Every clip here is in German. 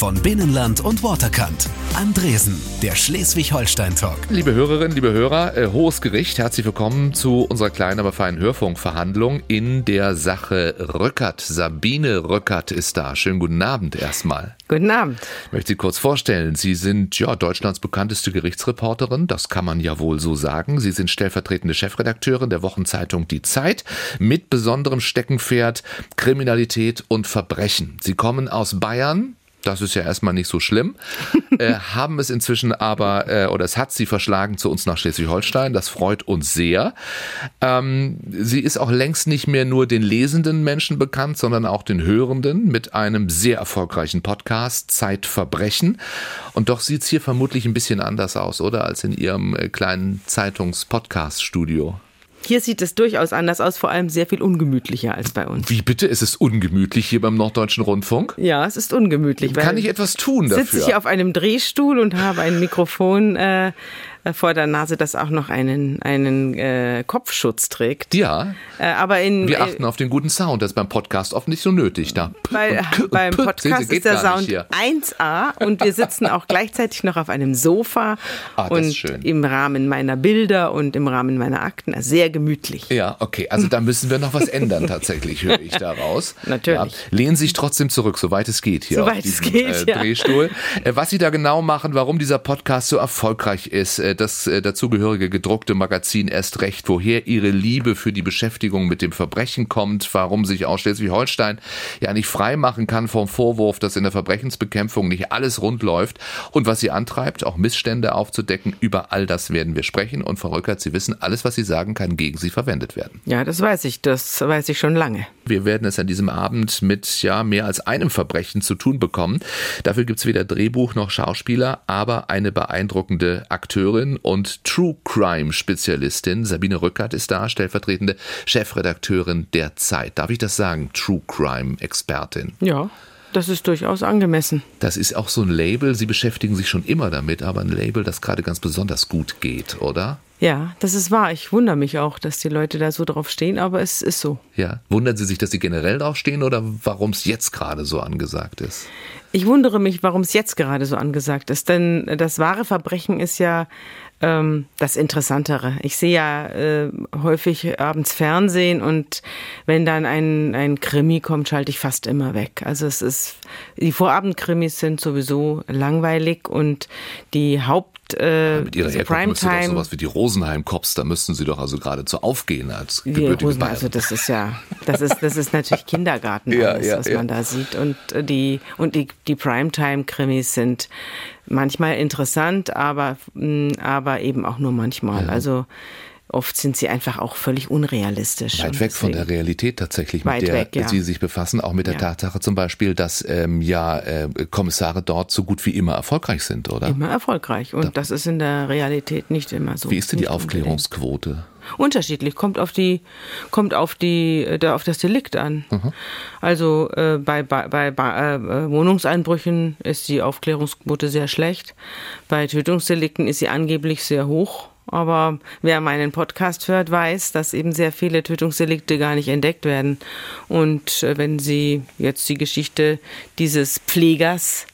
von Binnenland und Waterkant. Andresen, der Schleswig-Holstein-Talk. Liebe Hörerinnen, liebe Hörer, äh, Hohes Gericht, herzlich willkommen zu unserer kleinen, aber feinen Hörfunkverhandlung in der Sache Rückert. Sabine Rückert ist da. Schönen guten Abend erstmal. Guten Abend. Ich möchte Sie kurz vorstellen. Sie sind ja Deutschlands bekannteste Gerichtsreporterin, das kann man ja wohl so sagen. Sie sind stellvertretende Chefredakteurin der Wochenzeitung Die Zeit mit besonderem Steckenpferd Kriminalität und Verbrechen. Sie kommen aus Bayern, das ist ja erstmal nicht so schlimm. äh, haben es inzwischen aber, äh, oder es hat sie verschlagen zu uns nach Schleswig-Holstein. Das freut uns sehr. Ähm, sie ist auch längst nicht mehr nur den lesenden Menschen bekannt, sondern auch den Hörenden mit einem sehr erfolgreichen Podcast, Zeitverbrechen. Und doch sieht es hier vermutlich ein bisschen anders aus, oder? Als in ihrem äh, kleinen Zeitungs-Podcast-Studio. Hier sieht es durchaus anders aus, vor allem sehr viel ungemütlicher als bei uns. Wie bitte? Ist es ungemütlich hier beim Norddeutschen Rundfunk? Ja, es ist ungemütlich. Kann ich etwas tun dafür? Sitze ich hier auf einem Drehstuhl und habe ein Mikrofon äh, vor der Nase, das auch noch einen, einen äh, Kopfschutz trägt. Ja. Äh, aber in, Wir achten auf den guten Sound, das ist beim Podcast oft nicht so nötig. Da. Bei, beim Podcast ist der Sound 1A und wir sitzen auch gleichzeitig noch auf einem Sofa ah, und schön. im Rahmen meiner Bilder und im Rahmen meiner Akten also sehr gemütlich. Ja, okay, also da müssen wir noch was ändern tatsächlich, höre ich daraus. Natürlich. Ja, lehnen Sie sich trotzdem zurück, soweit es geht hier soweit auf diesem es geht, äh, Drehstuhl. Ja. Was Sie da genau machen, warum dieser Podcast so erfolgreich ist, äh, das äh, dazugehörige gedruckte Magazin erst recht, woher ihre Liebe für die Beschäftigung mit dem Verbrechen kommt, warum sich auch Schleswig-Holstein ja nicht frei machen kann vom Vorwurf, dass in der Verbrechensbekämpfung nicht alles rund läuft und was sie antreibt, auch Missstände aufzudecken. Über all das werden wir sprechen und Frau Rückert, Sie wissen, alles, was Sie sagen, kann gegen Sie verwendet werden. Ja, das weiß ich, das weiß ich schon lange. Wir werden es an diesem Abend mit ja mehr als einem Verbrechen zu tun bekommen. Dafür gibt es weder Drehbuch noch Schauspieler, aber eine beeindruckende Akteurin und True Crime Spezialistin. Sabine Rückert ist da, stellvertretende Chefredakteurin der Zeit. Darf ich das sagen? True Crime Expertin. Ja. Das ist durchaus angemessen. Das ist auch so ein Label. Sie beschäftigen sich schon immer damit, aber ein Label, das gerade ganz besonders gut geht, oder? Ja, das ist wahr. Ich wundere mich auch, dass die Leute da so drauf stehen, aber es ist so. Ja. Wundern Sie sich, dass Sie generell drauf stehen oder warum es jetzt gerade so angesagt ist? Ich wundere mich, warum es jetzt gerade so angesagt ist. Denn das wahre Verbrechen ist ja ähm, das Interessantere. Ich sehe ja äh, häufig abends Fernsehen und wenn dann ein, ein Krimi kommt, schalte ich fast immer weg. Also es ist, die Vorabendkrimis sind sowieso langweilig und die Haupt äh, ja, mit ihrer Herkunft Primetime. Doch sowas wie die Rosenheim-Cops, da müssten sie doch also geradezu aufgehen als gebürtige Rosen, Also das ist ja, das ist, das ist natürlich Kindergarten ja, alles, ja, was man da sieht. Und äh, die, und die, die Primetime-Krimis sind manchmal interessant, aber, mm, aber eben auch nur manchmal. Also Oft sind sie einfach auch völlig unrealistisch. Weit weg von der Realität tatsächlich, mit der weg, ja. Sie sich befassen, auch mit der ja. Tatsache zum Beispiel, dass ähm, ja äh, Kommissare dort so gut wie immer erfolgreich sind, oder? Immer erfolgreich. Und da. das ist in der Realität nicht immer so. Wie ist denn die Aufklärungsquote? Unbedingt. Unterschiedlich, kommt auf die, kommt auf die, äh, auf das Delikt an. Mhm. Also äh, bei, bei, bei äh, Wohnungseinbrüchen ist die Aufklärungsquote sehr schlecht. Bei Tötungsdelikten ist sie angeblich sehr hoch. Aber wer meinen Podcast hört, weiß, dass eben sehr viele Tötungsdelikte gar nicht entdeckt werden. Und äh, wenn Sie jetzt die Geschichte dieses Pflegers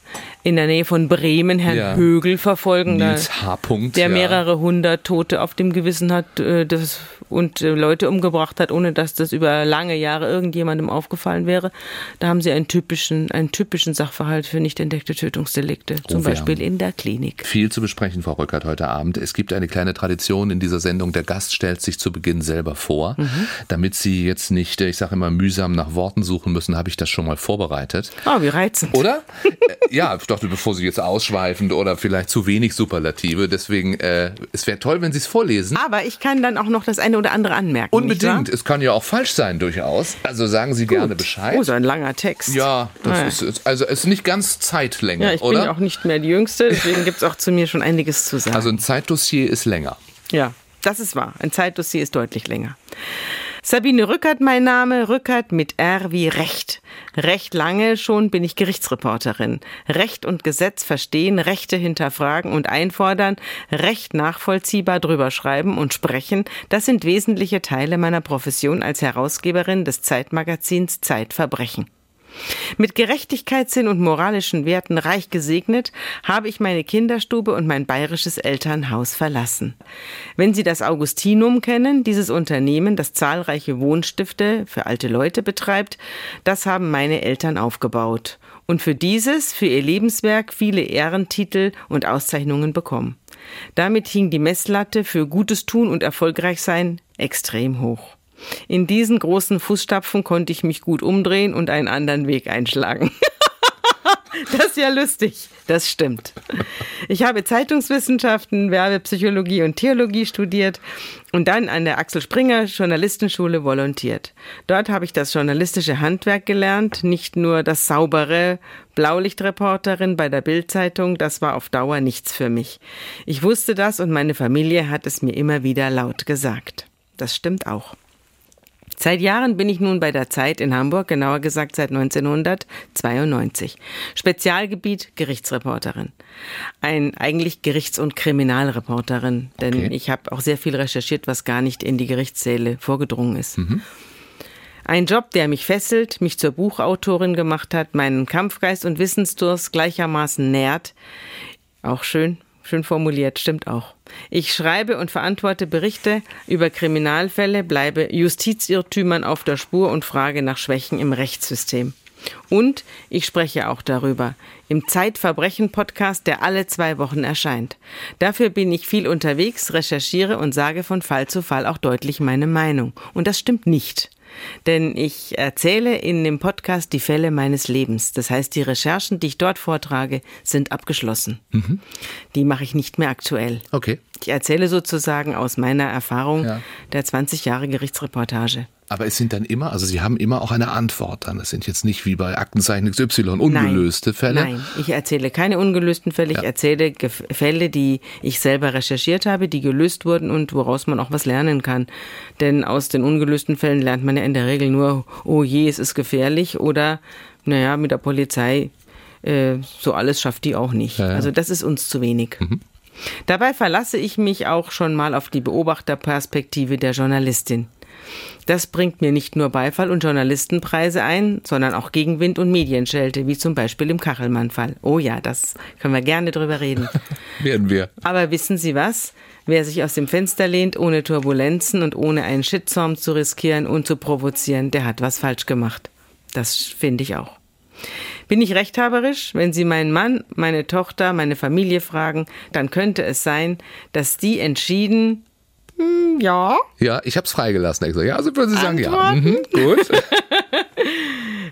in der Nähe von Bremen Herrn ja. Högel verfolgen, Nils H. der mehrere hundert Tote auf dem Gewissen hat äh, das, und äh, Leute umgebracht hat, ohne dass das über lange Jahre irgendjemandem aufgefallen wäre. Da haben sie einen typischen, einen typischen Sachverhalt für nicht entdeckte Tötungsdelikte, oh, zum Beispiel in der Klinik. Viel zu besprechen, Frau Rückert, heute Abend. Es gibt eine kleine Tradition in dieser Sendung. Der Gast stellt sich zu Beginn selber vor. Mhm. Damit Sie jetzt nicht, ich sage immer, mühsam nach Worten suchen müssen, habe ich das schon mal vorbereitet. Oh, wie reizend. Oder? ja, ich dachte, bevor Sie jetzt ausschweifend oder vielleicht zu wenig Superlative. Deswegen, äh, es wäre toll, wenn Sie es vorlesen. Aber ich kann dann auch noch das eine oder andere anmerken. Unbedingt. Es kann ja auch falsch sein, durchaus. Also sagen Sie Gut. gerne Bescheid. Oh, so ein langer Text. Ja, das ah, ist, also es ist nicht ganz Zeitlänge, ja, ich oder? Ich bin auch nicht mehr die Jüngste, deswegen gibt es auch zu mir schon einiges zu sagen. Also ein Zeitdossier ist länger. Ja, das ist wahr. Ein Zeitdossier ist deutlich länger. Sabine Rückert mein Name, Rückert mit R wie Recht. Recht lange schon bin ich Gerichtsreporterin. Recht und Gesetz verstehen, Rechte hinterfragen und einfordern, Recht nachvollziehbar drüber schreiben und sprechen, das sind wesentliche Teile meiner Profession als Herausgeberin des Zeitmagazins Zeitverbrechen. Mit Gerechtigkeitssinn und moralischen Werten reich gesegnet, habe ich meine Kinderstube und mein bayerisches Elternhaus verlassen. Wenn Sie das Augustinum kennen, dieses Unternehmen, das zahlreiche Wohnstifte für alte Leute betreibt, das haben meine Eltern aufgebaut und für dieses, für ihr Lebenswerk viele Ehrentitel und Auszeichnungen bekommen. Damit hing die Messlatte für Gutes tun und erfolgreich sein extrem hoch. In diesen großen Fußstapfen konnte ich mich gut umdrehen und einen anderen Weg einschlagen. Das ist ja lustig. Das stimmt. Ich habe Zeitungswissenschaften, Werbepsychologie und Theologie studiert und dann an der Axel Springer Journalistenschule volontiert. Dort habe ich das journalistische Handwerk gelernt, nicht nur das saubere Blaulichtreporterin bei der Bildzeitung, das war auf Dauer nichts für mich. Ich wusste das und meine Familie hat es mir immer wieder laut gesagt. Das stimmt auch. Seit Jahren bin ich nun bei der Zeit in Hamburg, genauer gesagt seit 1992. Spezialgebiet Gerichtsreporterin. Ein eigentlich Gerichts- und Kriminalreporterin, denn okay. ich habe auch sehr viel recherchiert, was gar nicht in die Gerichtssäle vorgedrungen ist. Mhm. Ein Job, der mich fesselt, mich zur Buchautorin gemacht hat, meinen Kampfgeist und Wissensdurst gleichermaßen nährt. Auch schön, Schön formuliert, stimmt auch. Ich schreibe und verantworte Berichte über Kriminalfälle, bleibe Justizirrtümern auf der Spur und frage nach Schwächen im Rechtssystem. Und ich spreche auch darüber im Zeitverbrechen-Podcast, der alle zwei Wochen erscheint. Dafür bin ich viel unterwegs, recherchiere und sage von Fall zu Fall auch deutlich meine Meinung. Und das stimmt nicht. Denn ich erzähle in dem Podcast die Fälle meines Lebens. Das heißt, die Recherchen, die ich dort vortrage, sind abgeschlossen. Mhm. Die mache ich nicht mehr aktuell. Okay. Ich erzähle sozusagen aus meiner Erfahrung ja. der 20 Jahre Gerichtsreportage. Aber es sind dann immer, also Sie haben immer auch eine Antwort dann. Es sind jetzt nicht wie bei Aktenzeichen XY ungelöste Nein. Fälle. Nein, ich erzähle keine ungelösten Fälle. Ja. Ich erzähle Fälle, die ich selber recherchiert habe, die gelöst wurden und woraus man auch was lernen kann. Denn aus den ungelösten Fällen lernt man ja in der Regel nur, oh je, es ist gefährlich oder, naja, mit der Polizei, äh, so alles schafft die auch nicht. Ja, ja. Also das ist uns zu wenig. Mhm. Dabei verlasse ich mich auch schon mal auf die Beobachterperspektive der Journalistin. Das bringt mir nicht nur Beifall und Journalistenpreise ein, sondern auch Gegenwind und Medienschelte, wie zum Beispiel im Kachelmann-Fall. Oh ja, das können wir gerne drüber reden. Werden wir. Aber wissen Sie was? Wer sich aus dem Fenster lehnt, ohne Turbulenzen und ohne einen Shitstorm zu riskieren und zu provozieren, der hat was falsch gemacht. Das finde ich auch. Bin ich rechthaberisch? Wenn Sie meinen Mann, meine Tochter, meine Familie fragen, dann könnte es sein, dass die entschieden ja. Ja, ich habe es freigelassen. Extra. Ja, also würden Sie sagen, ja. Mhm, gut.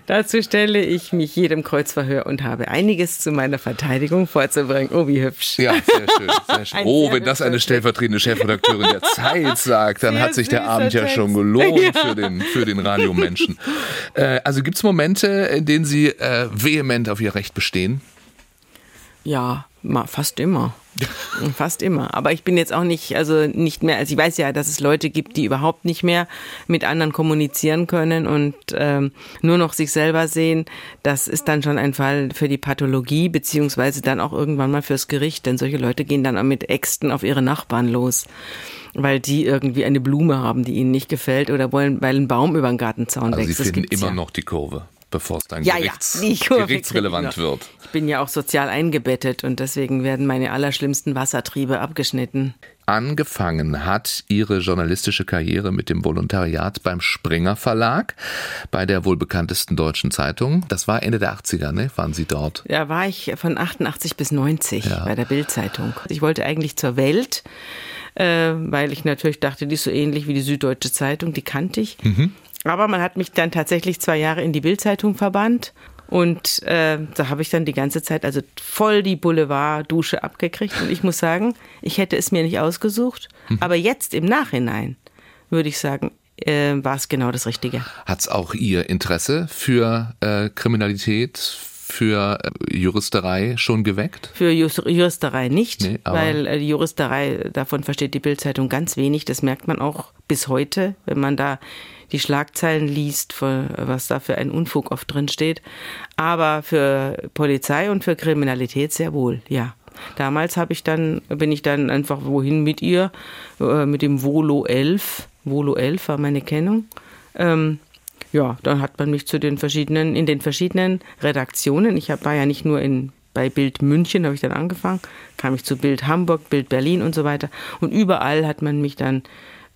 Dazu stelle ich mich jedem Kreuzverhör und habe einiges zu meiner Verteidigung vorzubringen. Oh, wie hübsch. Ja, sehr schön. Sehr schön. oh, wenn das eine stellvertretende Chefredakteurin der Zeit sagt, dann sehr hat sich der Abend ja schon gelohnt ja. für den, für den Radiomenschen. Äh, also gibt es Momente, in denen Sie äh, vehement auf Ihr Recht bestehen? Ja, fast immer. Fast immer. Aber ich bin jetzt auch nicht, also nicht mehr, also ich weiß ja, dass es Leute gibt, die überhaupt nicht mehr mit anderen kommunizieren können und ähm, nur noch sich selber sehen. Das ist dann schon ein Fall für die Pathologie, beziehungsweise dann auch irgendwann mal fürs Gericht, denn solche Leute gehen dann auch mit Äxten auf ihre Nachbarn los, weil die irgendwie eine Blume haben, die ihnen nicht gefällt oder wollen, weil ein Baum über den Gartenzaun also wächst. Sie finden immer ja. noch die Kurve bevor es dann ja, Gerichts, ja, gerichtsrelevant wird. Ich bin ja auch sozial eingebettet und deswegen werden meine allerschlimmsten Wassertriebe abgeschnitten. Angefangen hat ihre journalistische Karriere mit dem Volontariat beim Springer Verlag, bei der wohl bekanntesten deutschen Zeitung. Das war Ende der 80er, ne? Waren Sie dort? Da war ich von 88 bis 90 ja. bei der Bildzeitung. Ich wollte eigentlich zur Welt, äh, weil ich natürlich dachte, die ist so ähnlich wie die Süddeutsche Zeitung, die kannte ich. Mhm. Aber man hat mich dann tatsächlich zwei Jahre in die Bildzeitung verbannt. Und äh, da habe ich dann die ganze Zeit also voll die Boulevard-Dusche abgekriegt. Und ich muss sagen, ich hätte es mir nicht ausgesucht. Mhm. Aber jetzt im Nachhinein würde ich sagen, äh, war es genau das Richtige. Hat es auch Ihr Interesse für äh, Kriminalität, für äh, Juristerei schon geweckt? Für Juristerei nicht, nee, weil äh, die Juristerei, davon versteht die Bildzeitung ganz wenig. Das merkt man auch bis heute, wenn man da die Schlagzeilen liest, was da für ein Unfug oft drin steht. Aber für Polizei und für Kriminalität sehr wohl, ja. Damals habe ich dann, bin ich dann einfach wohin mit ihr, äh, mit dem Volo 11. Volo 11 war meine Kennung. Ähm, ja, dann hat man mich zu den verschiedenen, in den verschiedenen Redaktionen, ich war ja nicht nur in bei Bild München habe ich dann angefangen, kam ich zu Bild Hamburg, Bild Berlin und so weiter. Und überall hat man mich dann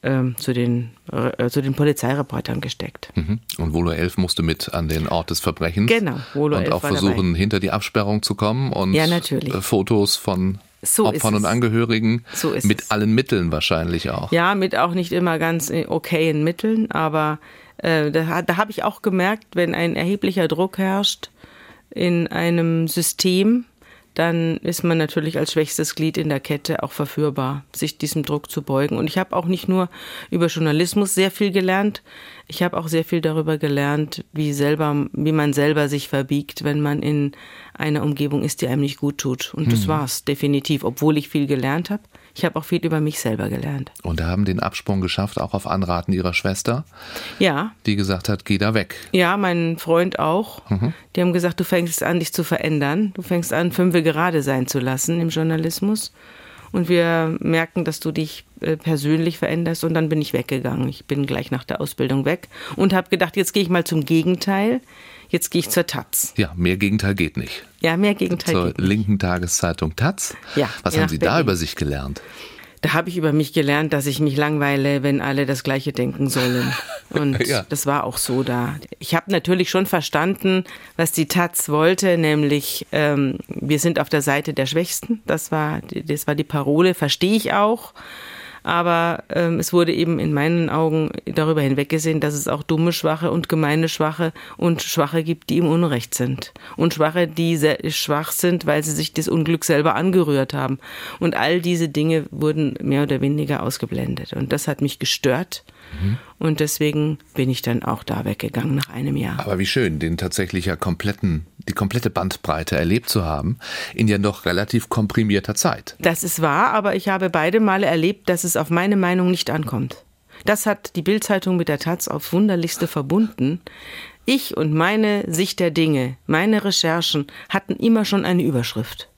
ähm, zu, den, äh, zu den Polizeireportern gesteckt. Mhm. Und Volo 11 musste mit an den Ort des Verbrechens. Genau, Volo Und 11 auch versuchen, hinter die Absperrung zu kommen und ja. Äh, Fotos von so Opfern und Angehörigen so mit es. allen Mitteln wahrscheinlich auch. Ja, mit auch nicht immer ganz äh, okayen Mitteln, aber äh, da, da habe ich auch gemerkt, wenn ein erheblicher Druck herrscht in einem System, dann ist man natürlich als schwächstes Glied in der Kette auch verführbar, sich diesem Druck zu beugen. Und ich habe auch nicht nur über Journalismus sehr viel gelernt, ich habe auch sehr viel darüber gelernt, wie selber, wie man selber sich verbiegt, wenn man in einer Umgebung ist, die einem nicht gut tut. Und das hm. war's definitiv, obwohl ich viel gelernt habe. Ich habe auch viel über mich selber gelernt. Und haben den Absprung geschafft, auch auf Anraten ihrer Schwester? Ja. Die gesagt hat, geh da weg. Ja, mein Freund auch. Mhm. Die haben gesagt, du fängst an, dich zu verändern. Du fängst an, fünfe gerade sein zu lassen im Journalismus. Und wir merken, dass du dich äh, persönlich veränderst. Und dann bin ich weggegangen. Ich bin gleich nach der Ausbildung weg und habe gedacht, jetzt gehe ich mal zum Gegenteil. Jetzt gehe ich zur Taz. Ja, mehr Gegenteil geht nicht. Ja, mehr Gegenteil zur geht nicht. Zur linken Tageszeitung Taz. Ja. Was haben Sie Berlin. da über sich gelernt? Da habe ich über mich gelernt, dass ich mich langweile, wenn alle das Gleiche denken sollen. Und ja. das war auch so da. Ich habe natürlich schon verstanden, was die Taz wollte, nämlich ähm, wir sind auf der Seite der Schwächsten. Das war, das war die Parole, verstehe ich auch. Aber ähm, es wurde eben in meinen Augen darüber hinweggesehen, dass es auch dumme Schwache und gemeine Schwache und Schwache gibt, die im Unrecht sind. Und Schwache, die sehr schwach sind, weil sie sich das Unglück selber angerührt haben. Und all diese Dinge wurden mehr oder weniger ausgeblendet. Und das hat mich gestört. Mhm. Und deswegen bin ich dann auch da weggegangen nach einem Jahr. Aber wie schön, den tatsächlich ja kompletten, die komplette Bandbreite erlebt zu haben, in ja noch relativ komprimierter Zeit. Das ist wahr, aber ich habe beide Male erlebt, dass es auf meine Meinung nicht ankommt. Das hat die Bildzeitung mit der Taz aufs Wunderlichste verbunden. Ich und meine Sicht der Dinge, meine Recherchen hatten immer schon eine Überschrift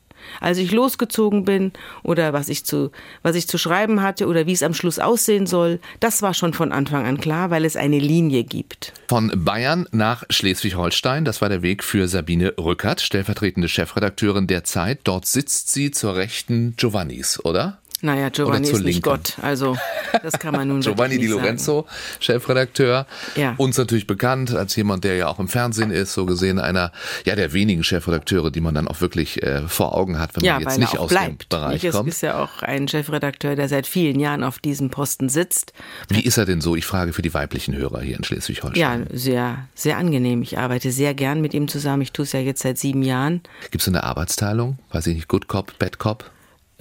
als ich losgezogen bin oder was ich zu, was ich zu schreiben hatte oder wie es am Schluss aussehen soll, das war schon von Anfang an klar, weil es eine Linie gibt. Von Bayern nach Schleswig-Holstein, das war der Weg für Sabine Rückert, stellvertretende Chefredakteurin der Zeit. Dort sitzt sie zur Rechten Giovannis, oder? Naja, Giovanni ist nicht Gott. Also, das kann man nun Giovanni Di Lorenzo, sagen. Chefredakteur. Ja. Uns natürlich bekannt als jemand, der ja auch im Fernsehen ist, so gesehen einer ja, der wenigen Chefredakteure, die man dann auch wirklich äh, vor Augen hat, wenn ja, man jetzt nicht aus bleibt. dem Bereich nicht, kommt. Es ist ja auch ein Chefredakteur, der seit vielen Jahren auf diesem Posten sitzt. Wie ist er denn so? Ich frage für die weiblichen Hörer hier in Schleswig-Holstein. Ja, sehr, sehr angenehm. Ich arbeite sehr gern mit ihm zusammen. Ich tue es ja jetzt seit sieben Jahren. Gibt es eine Arbeitsteilung? Weiß ich nicht, Good Cop, Bad Cop?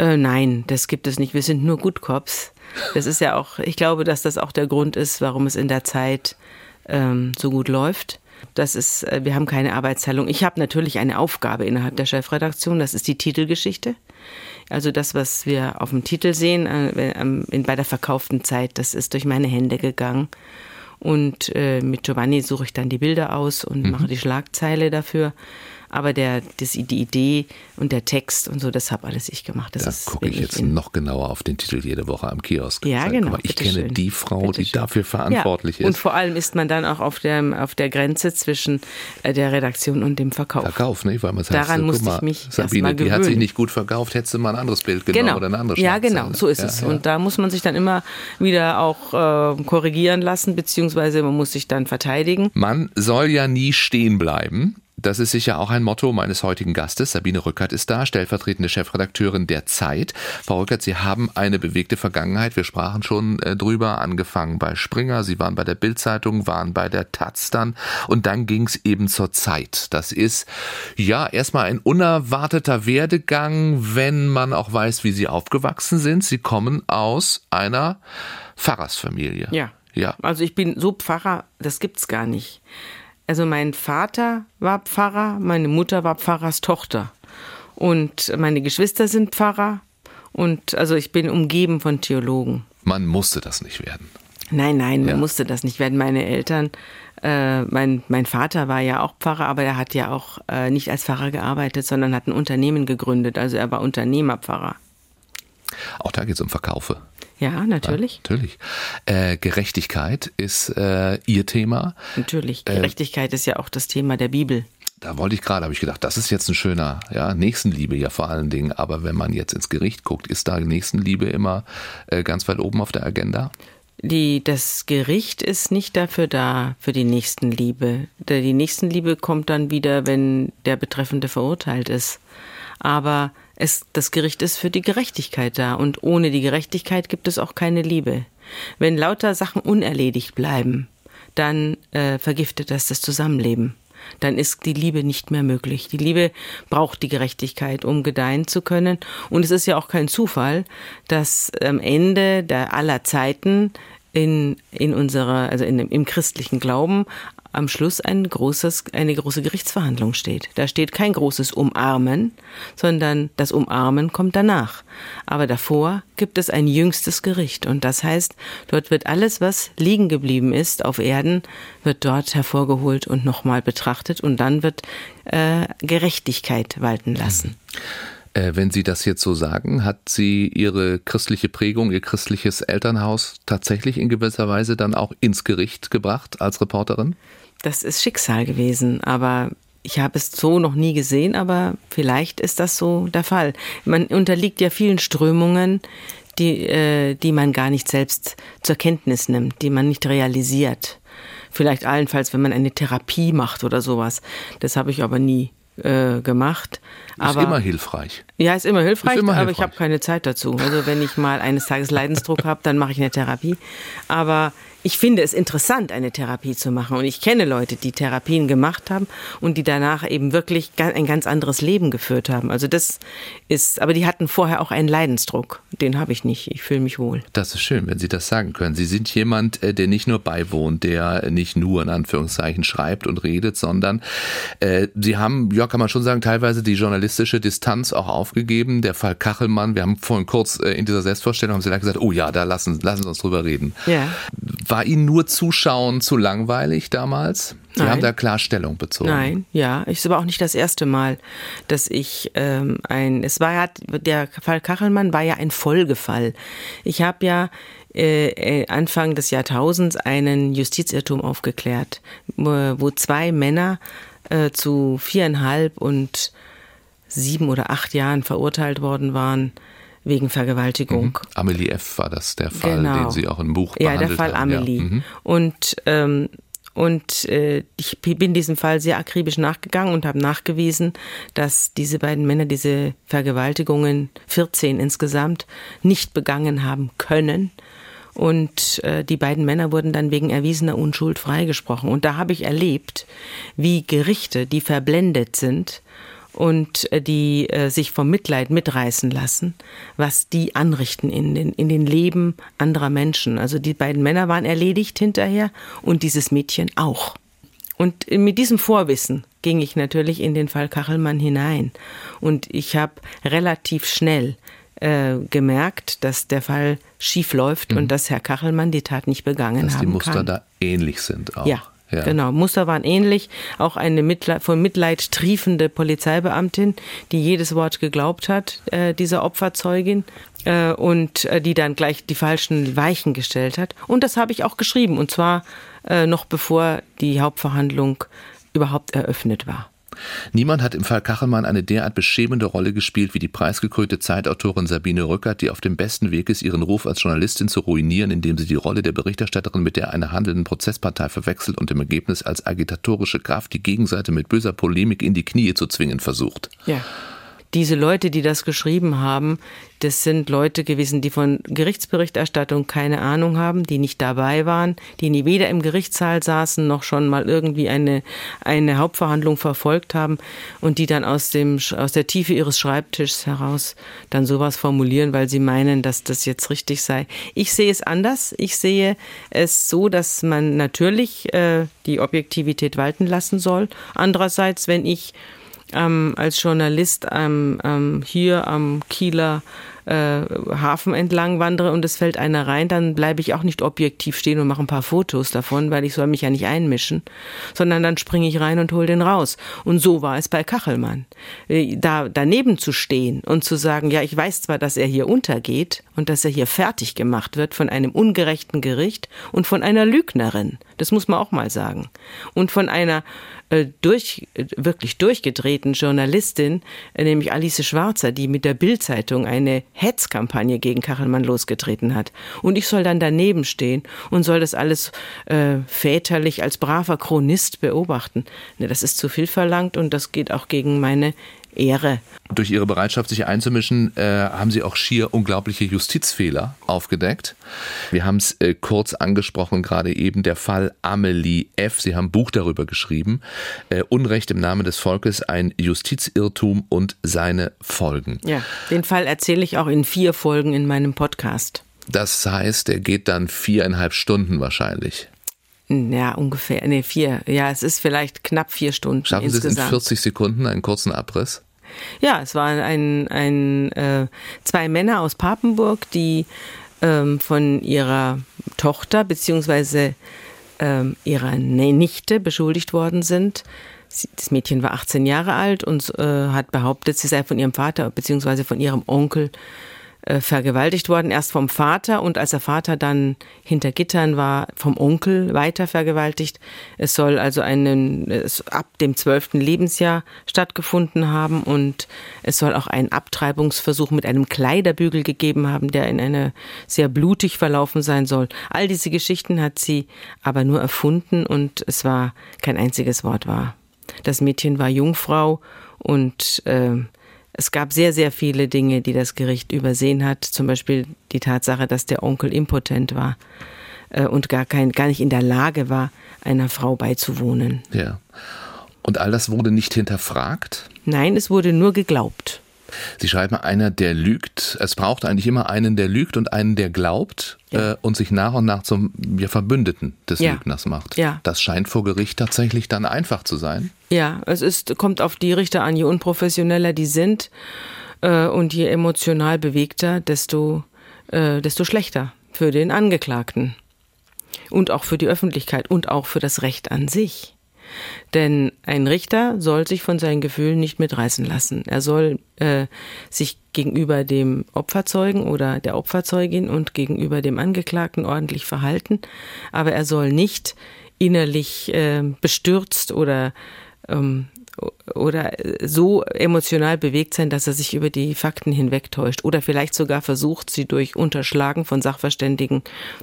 Äh, nein, das gibt es nicht. Wir sind nur Good Cops. Das ist ja auch, ich glaube, dass das auch der Grund ist, warum es in der Zeit ähm, so gut läuft. Das ist, äh, wir haben keine Arbeitsteilung. Ich habe natürlich eine Aufgabe innerhalb der Chefredaktion, das ist die Titelgeschichte. Also das, was wir auf dem Titel sehen, äh, in, bei der verkauften Zeit, das ist durch meine Hände gegangen. Und äh, mit Giovanni suche ich dann die Bilder aus und mhm. mache die Schlagzeile dafür aber der, das, die Idee und der Text und so, das habe alles ich gemacht. Das da gucke ich jetzt ich noch genauer auf den Titel jede Woche am Kiosk. Ja, genau. Mal, ich kenne schön. die Frau, bitte die schön. dafür verantwortlich ja. ist. Und vor allem ist man dann auch auf der, auf der Grenze zwischen äh, der Redaktion und dem Verkauf. Verkauf, ne? Weil man sagt, Daran so, musste mal, ich mich Sabine, die hat sich nicht gut verkauft, hättest du mal ein anderes Bild genommen genau. oder eine andere Ja, genau, so ist ja, es. Ja. Und da muss man sich dann immer wieder auch äh, korrigieren lassen, beziehungsweise man muss sich dann verteidigen. Man soll ja nie stehen bleiben. Das ist sicher auch ein Motto meines heutigen Gastes. Sabine Rückert ist da, stellvertretende Chefredakteurin der Zeit. Frau Rückert, Sie haben eine bewegte Vergangenheit. Wir sprachen schon äh, drüber, angefangen bei Springer. Sie waren bei der Bildzeitung, waren bei der Taz dann und dann ging es eben zur Zeit. Das ist ja erstmal ein unerwarteter Werdegang, wenn man auch weiß, wie Sie aufgewachsen sind. Sie kommen aus einer Pfarrersfamilie. Ja. Ja. Also ich bin so Pfarrer, das gibt's gar nicht. Also mein Vater war Pfarrer, meine Mutter war Pfarrers Tochter und meine Geschwister sind Pfarrer und also ich bin umgeben von Theologen. Man musste das nicht werden. Nein, nein, man ja. musste das nicht werden. Meine Eltern, äh, mein, mein Vater war ja auch Pfarrer, aber er hat ja auch äh, nicht als Pfarrer gearbeitet, sondern hat ein Unternehmen gegründet. Also er war Unternehmerpfarrer. Auch da geht es um Verkaufe. Ja, natürlich. Ja, natürlich. Äh, Gerechtigkeit ist äh, Ihr Thema. Natürlich. Äh, Gerechtigkeit ist ja auch das Thema der Bibel. Da wollte ich gerade, habe ich gedacht, das ist jetzt ein schöner, ja, Nächstenliebe ja vor allen Dingen. Aber wenn man jetzt ins Gericht guckt, ist da Nächstenliebe immer äh, ganz weit oben auf der Agenda? Die, das Gericht ist nicht dafür da, für die Nächstenliebe. Die Nächstenliebe kommt dann wieder, wenn der Betreffende verurteilt ist. Aber es, das Gericht ist für die Gerechtigkeit da. Und ohne die Gerechtigkeit gibt es auch keine Liebe. Wenn lauter Sachen unerledigt bleiben, dann äh, vergiftet das das Zusammenleben dann ist die Liebe nicht mehr möglich. Die Liebe braucht die Gerechtigkeit, um gedeihen zu können. Und es ist ja auch kein Zufall, dass am Ende der aller Zeiten in, in unserer, also in, im christlichen Glauben am Schluss ein großes, eine große Gerichtsverhandlung steht. Da steht kein großes Umarmen, sondern das Umarmen kommt danach. Aber davor gibt es ein jüngstes Gericht. Und das heißt, dort wird alles, was liegen geblieben ist auf Erden, wird dort hervorgeholt und nochmal betrachtet. Und dann wird äh, Gerechtigkeit walten lassen. Äh, wenn Sie das jetzt so sagen, hat sie Ihre christliche Prägung, Ihr christliches Elternhaus tatsächlich in gewisser Weise dann auch ins Gericht gebracht als Reporterin? das ist Schicksal gewesen, aber ich habe es so noch nie gesehen, aber vielleicht ist das so der Fall. Man unterliegt ja vielen Strömungen, die, äh, die man gar nicht selbst zur Kenntnis nimmt, die man nicht realisiert. Vielleicht allenfalls, wenn man eine Therapie macht oder sowas. Das habe ich aber nie äh, gemacht. Aber, ist immer hilfreich. Ja, ist immer hilfreich, ist immer aber hilfreich. ich habe keine Zeit dazu. Also wenn ich mal eines Tages Leidensdruck habe, dann mache ich eine Therapie. Aber ich finde es interessant, eine Therapie zu machen. Und ich kenne Leute, die Therapien gemacht haben und die danach eben wirklich ein ganz anderes Leben geführt haben. Also das ist, aber die hatten vorher auch einen Leidensdruck. Den habe ich nicht. Ich fühle mich wohl. Das ist schön, wenn Sie das sagen können. Sie sind jemand, äh, der nicht nur beiwohnt, der nicht nur in Anführungszeichen schreibt und redet, sondern äh, Sie haben, ja, kann man schon sagen, teilweise die journalistische Distanz auch aufgegeben. Der Fall Kachelmann, wir haben vorhin kurz äh, in dieser Selbstvorstellung haben Sie gesagt, oh ja, da lassen, lassen Sie uns drüber reden. Ja. War Ihnen nur Zuschauen zu langweilig damals? Sie Nein. haben da Klarstellung bezogen. Nein, ja. Es war auch nicht das erste Mal, dass ich ähm, ein. Es war ja der Fall Kachelmann war ja ein Folgefall. Ich habe ja äh, äh, Anfang des Jahrtausends einen Justizirrtum aufgeklärt, wo zwei Männer äh, zu viereinhalb und sieben oder acht Jahren verurteilt worden waren wegen Vergewaltigung. Mhm. Amelie F. war das der Fall, genau. den Sie auch im Buch ja, behandelt haben. Ja, der Fall Amelie. Ja. Mhm. Und ähm, und äh, ich bin diesem Fall sehr akribisch nachgegangen und habe nachgewiesen, dass diese beiden Männer diese Vergewaltigungen, 14 insgesamt, nicht begangen haben können. Und äh, die beiden Männer wurden dann wegen erwiesener Unschuld freigesprochen. Und da habe ich erlebt, wie Gerichte, die verblendet sind, und äh, die äh, sich vom Mitleid mitreißen lassen, was die anrichten in den, in den Leben anderer Menschen. Also die beiden Männer waren erledigt hinterher und dieses Mädchen auch. Und mit diesem Vorwissen ging ich natürlich in den Fall Kachelmann hinein. Und ich habe relativ schnell äh, gemerkt, dass der Fall schief läuft mhm. und dass Herr Kachelmann die Tat nicht begangen dass haben kann. Dass die Muster da ähnlich sind auch. Ja, ja. Genau, Muster waren ähnlich. Auch eine Mitleid, von Mitleid triefende Polizeibeamtin, die jedes Wort geglaubt hat, äh, dieser Opferzeugin, äh, und äh, die dann gleich die falschen Weichen gestellt hat. Und das habe ich auch geschrieben, und zwar äh, noch bevor die Hauptverhandlung überhaupt eröffnet war. Niemand hat im Fall Kachelmann eine derart beschämende Rolle gespielt wie die preisgekrönte Zeitautorin Sabine Rückert, die auf dem besten Weg ist, ihren Ruf als Journalistin zu ruinieren, indem sie die Rolle der Berichterstatterin mit der einer handelnden Prozesspartei verwechselt und im Ergebnis als agitatorische Kraft die Gegenseite mit böser Polemik in die Knie zu zwingen versucht. Ja diese Leute, die das geschrieben haben, das sind Leute gewesen, die von Gerichtsberichterstattung keine Ahnung haben, die nicht dabei waren, die nie weder im Gerichtssaal saßen noch schon mal irgendwie eine, eine Hauptverhandlung verfolgt haben und die dann aus, dem, aus der Tiefe ihres Schreibtischs heraus dann sowas formulieren, weil sie meinen, dass das jetzt richtig sei. Ich sehe es anders. Ich sehe es so, dass man natürlich äh, die Objektivität walten lassen soll. Andererseits, wenn ich ähm, als Journalist ähm, ähm, hier am Kieler äh, Hafen entlang wandere und es fällt einer rein, dann bleibe ich auch nicht objektiv stehen und mache ein paar Fotos davon, weil ich soll mich ja nicht einmischen, sondern dann springe ich rein und hole den raus. Und so war es bei Kachelmann. Äh, da daneben zu stehen und zu sagen, ja, ich weiß zwar, dass er hier untergeht und dass er hier fertig gemacht wird von einem ungerechten Gericht und von einer Lügnerin. Das muss man auch mal sagen. Und von einer äh, durch, wirklich durchgedrehten Journalistin, äh, nämlich Alice Schwarzer, die mit der Bildzeitung eine Hetzkampagne gegen Kachelmann losgetreten hat. Und ich soll dann daneben stehen und soll das alles äh, väterlich als braver Chronist beobachten. Ne, das ist zu viel verlangt und das geht auch gegen meine Ehre. Durch Ihre Bereitschaft, sich einzumischen, äh, haben Sie auch schier unglaubliche Justizfehler aufgedeckt. Wir haben es äh, kurz angesprochen, gerade eben der Fall Amelie F. Sie haben ein Buch darüber geschrieben. Äh, Unrecht im Namen des Volkes, ein Justizirrtum und seine Folgen. Ja, den Fall erzähle ich auch in vier Folgen in meinem Podcast. Das heißt, er geht dann viereinhalb Stunden wahrscheinlich. Ja, ungefähr. Nee, vier. Ja, es ist vielleicht knapp vier Stunden. Schaffen Sie insgesamt. es in 40 Sekunden, einen kurzen Abriss? Ja, es waren ein, ein, äh, zwei Männer aus Papenburg, die ähm, von ihrer Tochter bzw. Ähm, ihrer Nichte beschuldigt worden sind. Das Mädchen war 18 Jahre alt und äh, hat behauptet, sie sei von ihrem Vater bzw. von ihrem Onkel äh, vergewaltigt worden, erst vom Vater und als der Vater dann hinter Gittern war, vom Onkel weiter vergewaltigt. Es soll also einen, es ab dem zwölften Lebensjahr stattgefunden haben und es soll auch einen Abtreibungsversuch mit einem Kleiderbügel gegeben haben, der in eine sehr blutig verlaufen sein soll. All diese Geschichten hat sie aber nur erfunden und es war kein einziges Wort wahr. Das Mädchen war Jungfrau und äh, es gab sehr, sehr viele Dinge, die das Gericht übersehen hat. Zum Beispiel die Tatsache, dass der Onkel impotent war äh, und gar, kein, gar nicht in der Lage war, einer Frau beizuwohnen. Ja. Und all das wurde nicht hinterfragt? Nein, es wurde nur geglaubt. Sie schreiben, einer, der lügt. Es braucht eigentlich immer einen, der lügt und einen, der glaubt ja. äh, und sich nach und nach zum ja, Verbündeten des ja. Lügners macht. Ja. Das scheint vor Gericht tatsächlich dann einfach zu sein. Ja, es ist, kommt auf die Richter an. Je unprofessioneller die sind äh, und je emotional bewegter, desto, äh, desto schlechter für den Angeklagten. Und auch für die Öffentlichkeit und auch für das Recht an sich. Denn ein Richter soll sich von seinen Gefühlen nicht mitreißen lassen. Er soll äh, sich gegenüber dem Opferzeugen oder der Opferzeugin und gegenüber dem Angeklagten ordentlich verhalten, aber er soll nicht innerlich äh, bestürzt oder ähm, oder so emotional bewegt sein, dass er sich über die Fakten hinwegtäuscht oder vielleicht sogar versucht, sie durch Unterschlagen von Sachverständigen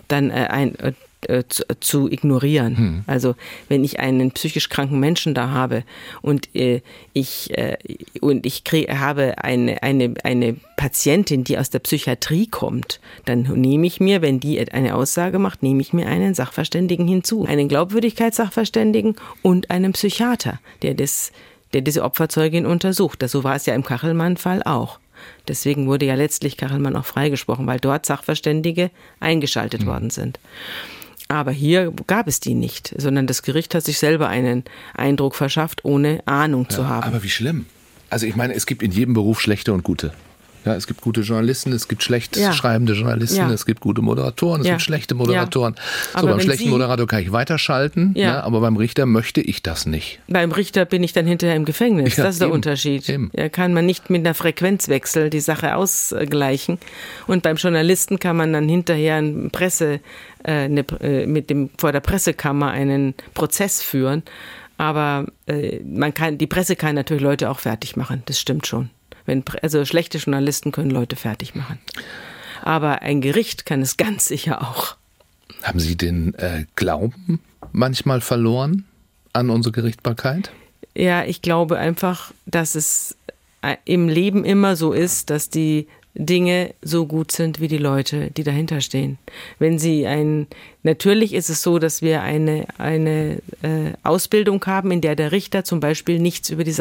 dann äh, ein, äh, äh, zu, zu, ignorieren. Hm. Also wenn ich einen psychisch kranken Menschen da habe und äh, ich äh, und ich krieg, habe eine eine eine Patientin, die aus der Psychiatrie kommt, dann nehme ich mir, wenn die eine Aussage macht, nehme ich mir einen Sachverständigen hinzu, einen Glaubwürdigkeitssachverständigen und einen Psychiater, der das der diese Opferzeugin untersucht. So war es ja im Kachelmann-Fall auch. Deswegen wurde ja letztlich Kachelmann auch freigesprochen, weil dort Sachverständige eingeschaltet mhm. worden sind. Aber hier gab es die nicht, sondern das Gericht hat sich selber einen Eindruck verschafft, ohne Ahnung ja, zu haben. Aber wie schlimm. Also ich meine, es gibt in jedem Beruf schlechte und gute. Ja, es gibt gute Journalisten, es gibt schlecht ja. schreibende Journalisten, ja. es gibt gute Moderatoren, es ja. gibt schlechte Moderatoren. So, beim schlechten Sie, Moderator kann ich weiterschalten, ne, aber beim Richter möchte ich das nicht. Beim Richter bin ich dann hinterher im Gefängnis. das ist der eben, Unterschied. Eben. Da kann man nicht mit einer Frequenzwechsel die Sache ausgleichen. Und beim Journalisten kann man dann hinterher eine Presse, äh, eine, äh, mit dem, vor der Pressekammer einen Prozess führen. Aber äh, man kann, die Presse kann natürlich Leute auch fertig machen. Das stimmt schon. Wenn, also schlechte Journalisten können Leute fertig machen. Aber ein Gericht kann es ganz sicher auch. Haben Sie den äh, Glauben manchmal verloren an unsere Gerichtbarkeit? Ja, ich glaube einfach, dass es äh, im Leben immer so ist, dass die Dinge so gut sind wie die Leute, die dahinter stehen. Wenn sie ein, natürlich ist es so, dass wir eine, eine äh, Ausbildung haben, in der der Richter zum Beispiel nichts über die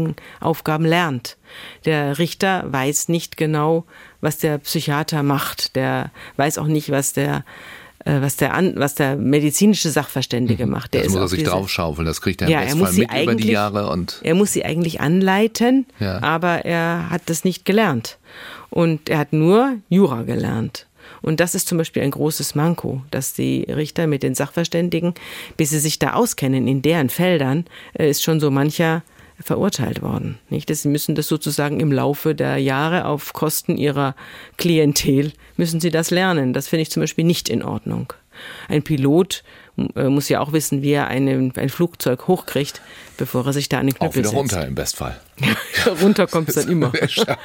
Sachverständigenaufgaben lernt. Der Richter weiß nicht genau, was der Psychiater macht. Der weiß auch nicht, was der äh, was der, an, was der medizinische Sachverständige Mhm. macht. Der Das muss er sich draufschaufeln, das kriegt er im Ja, er Bestfall muss sie mit über die Jahre und Er muss sie eigentlich anleiten, Ja. aber er hat das nicht gelernt. Und er hat nur Jura gelernt. Und das ist zum Beispiel ein großes Manko, dass die Richter mit den Sachverständigen, bis sie sich da auskennen in deren Feldern, äh, ist schon so mancher verurteilt worden. Nicht? Sie müssen das sozusagen im Laufe der Jahre auf Kosten ihrer Klientel, müssen sie das lernen. Das finde ich zum Beispiel nicht in Ordnung. Ein Pilot äh, muss ja auch wissen, wie er eine, ein Flugzeug hochkriegt, bevor er sich da an den auch Knüppel wieder setzt. runter im Bestfall. Runter kommt es dann immer.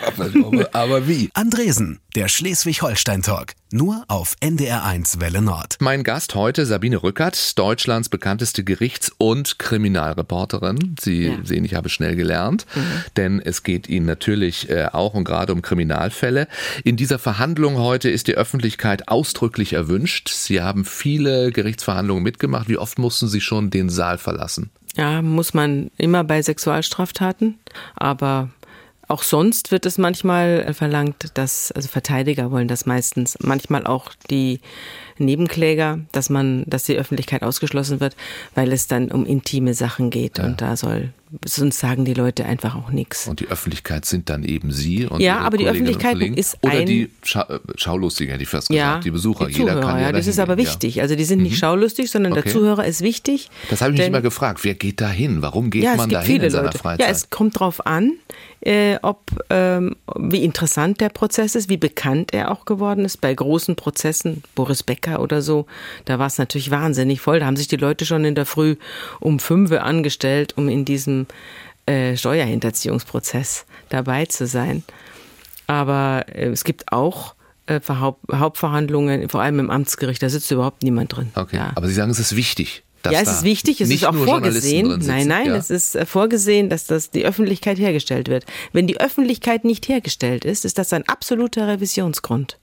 aber, wie? Andresen, der Schleswig-Holstein-Talk. Nur auf NDR1 Welle Nord. Mein Gast heute, Sabine Rückert, Deutschlands bekannteste Gerichts- und Kriminalreporterin. Sie Ja. sehen, ich habe schnell gelernt, denn es geht Ihnen natürlich äh, auch und gerade um Kriminalfälle. In dieser Verhandlung heute ist die Öffentlichkeit ausdrücklich erwünscht. Sie haben viele Gerichtsverhandlungen mitgemacht. Wie oft mussten Sie schon den Saal verlassen? Ja, muss man immer bei Sexualstraftaten, aber auch sonst wird es manchmal verlangt, dass, also Verteidiger wollen das meistens, manchmal auch die Nebenkläger, dass man, dass die Öffentlichkeit ausgeschlossen wird, weil es dann um intime Sachen geht und da soll, sonst sagen die Leute einfach auch nichts. Und die Öffentlichkeit sind dann eben Sie und Ja, aber die Kolleginnen Öffentlichkeit Kollegen. ist Oder ein- die Scha äh, Schaulustigen, hätte ich fast gesagt, die Besucher. die Jeder Zuhörer, kann ja, ja, das ist aber gehen, ja. wichtig. Also die sind nicht schaulustig, sondern Okay. der Zuhörer ist wichtig. Das habe ich mich immer gefragt. Wer geht da hin? Warum geht ja, man da hin in seiner Leute. Freizeit? Ja, es kommt drauf an, äh, ob ähm, wie interessant der Prozess ist, wie bekannt er auch geworden ist. Bei großen Prozessen, Boris Becker oder so, da war es natürlich wahnsinnig voll. Da haben sich die Leute schon in der Früh um fünf Uhr angestellt, um in diesem äh, Steuerhinterziehungsprozess dabei zu sein. Aber äh, es gibt auch äh, Verhaupt Hauptverhandlungen, vor allem im Amtsgericht, da sitzt überhaupt niemand drin. Okay, Ja. aber Sie sagen, es ist wichtig. dass Ja, es ist wichtig, es ist auch vorgesehen. Nein, nein, ja. es ist äh, vorgesehen, dass das die Öffentlichkeit hergestellt wird. Wenn die Öffentlichkeit nicht hergestellt ist, ist das ein absoluter Revisionsgrund.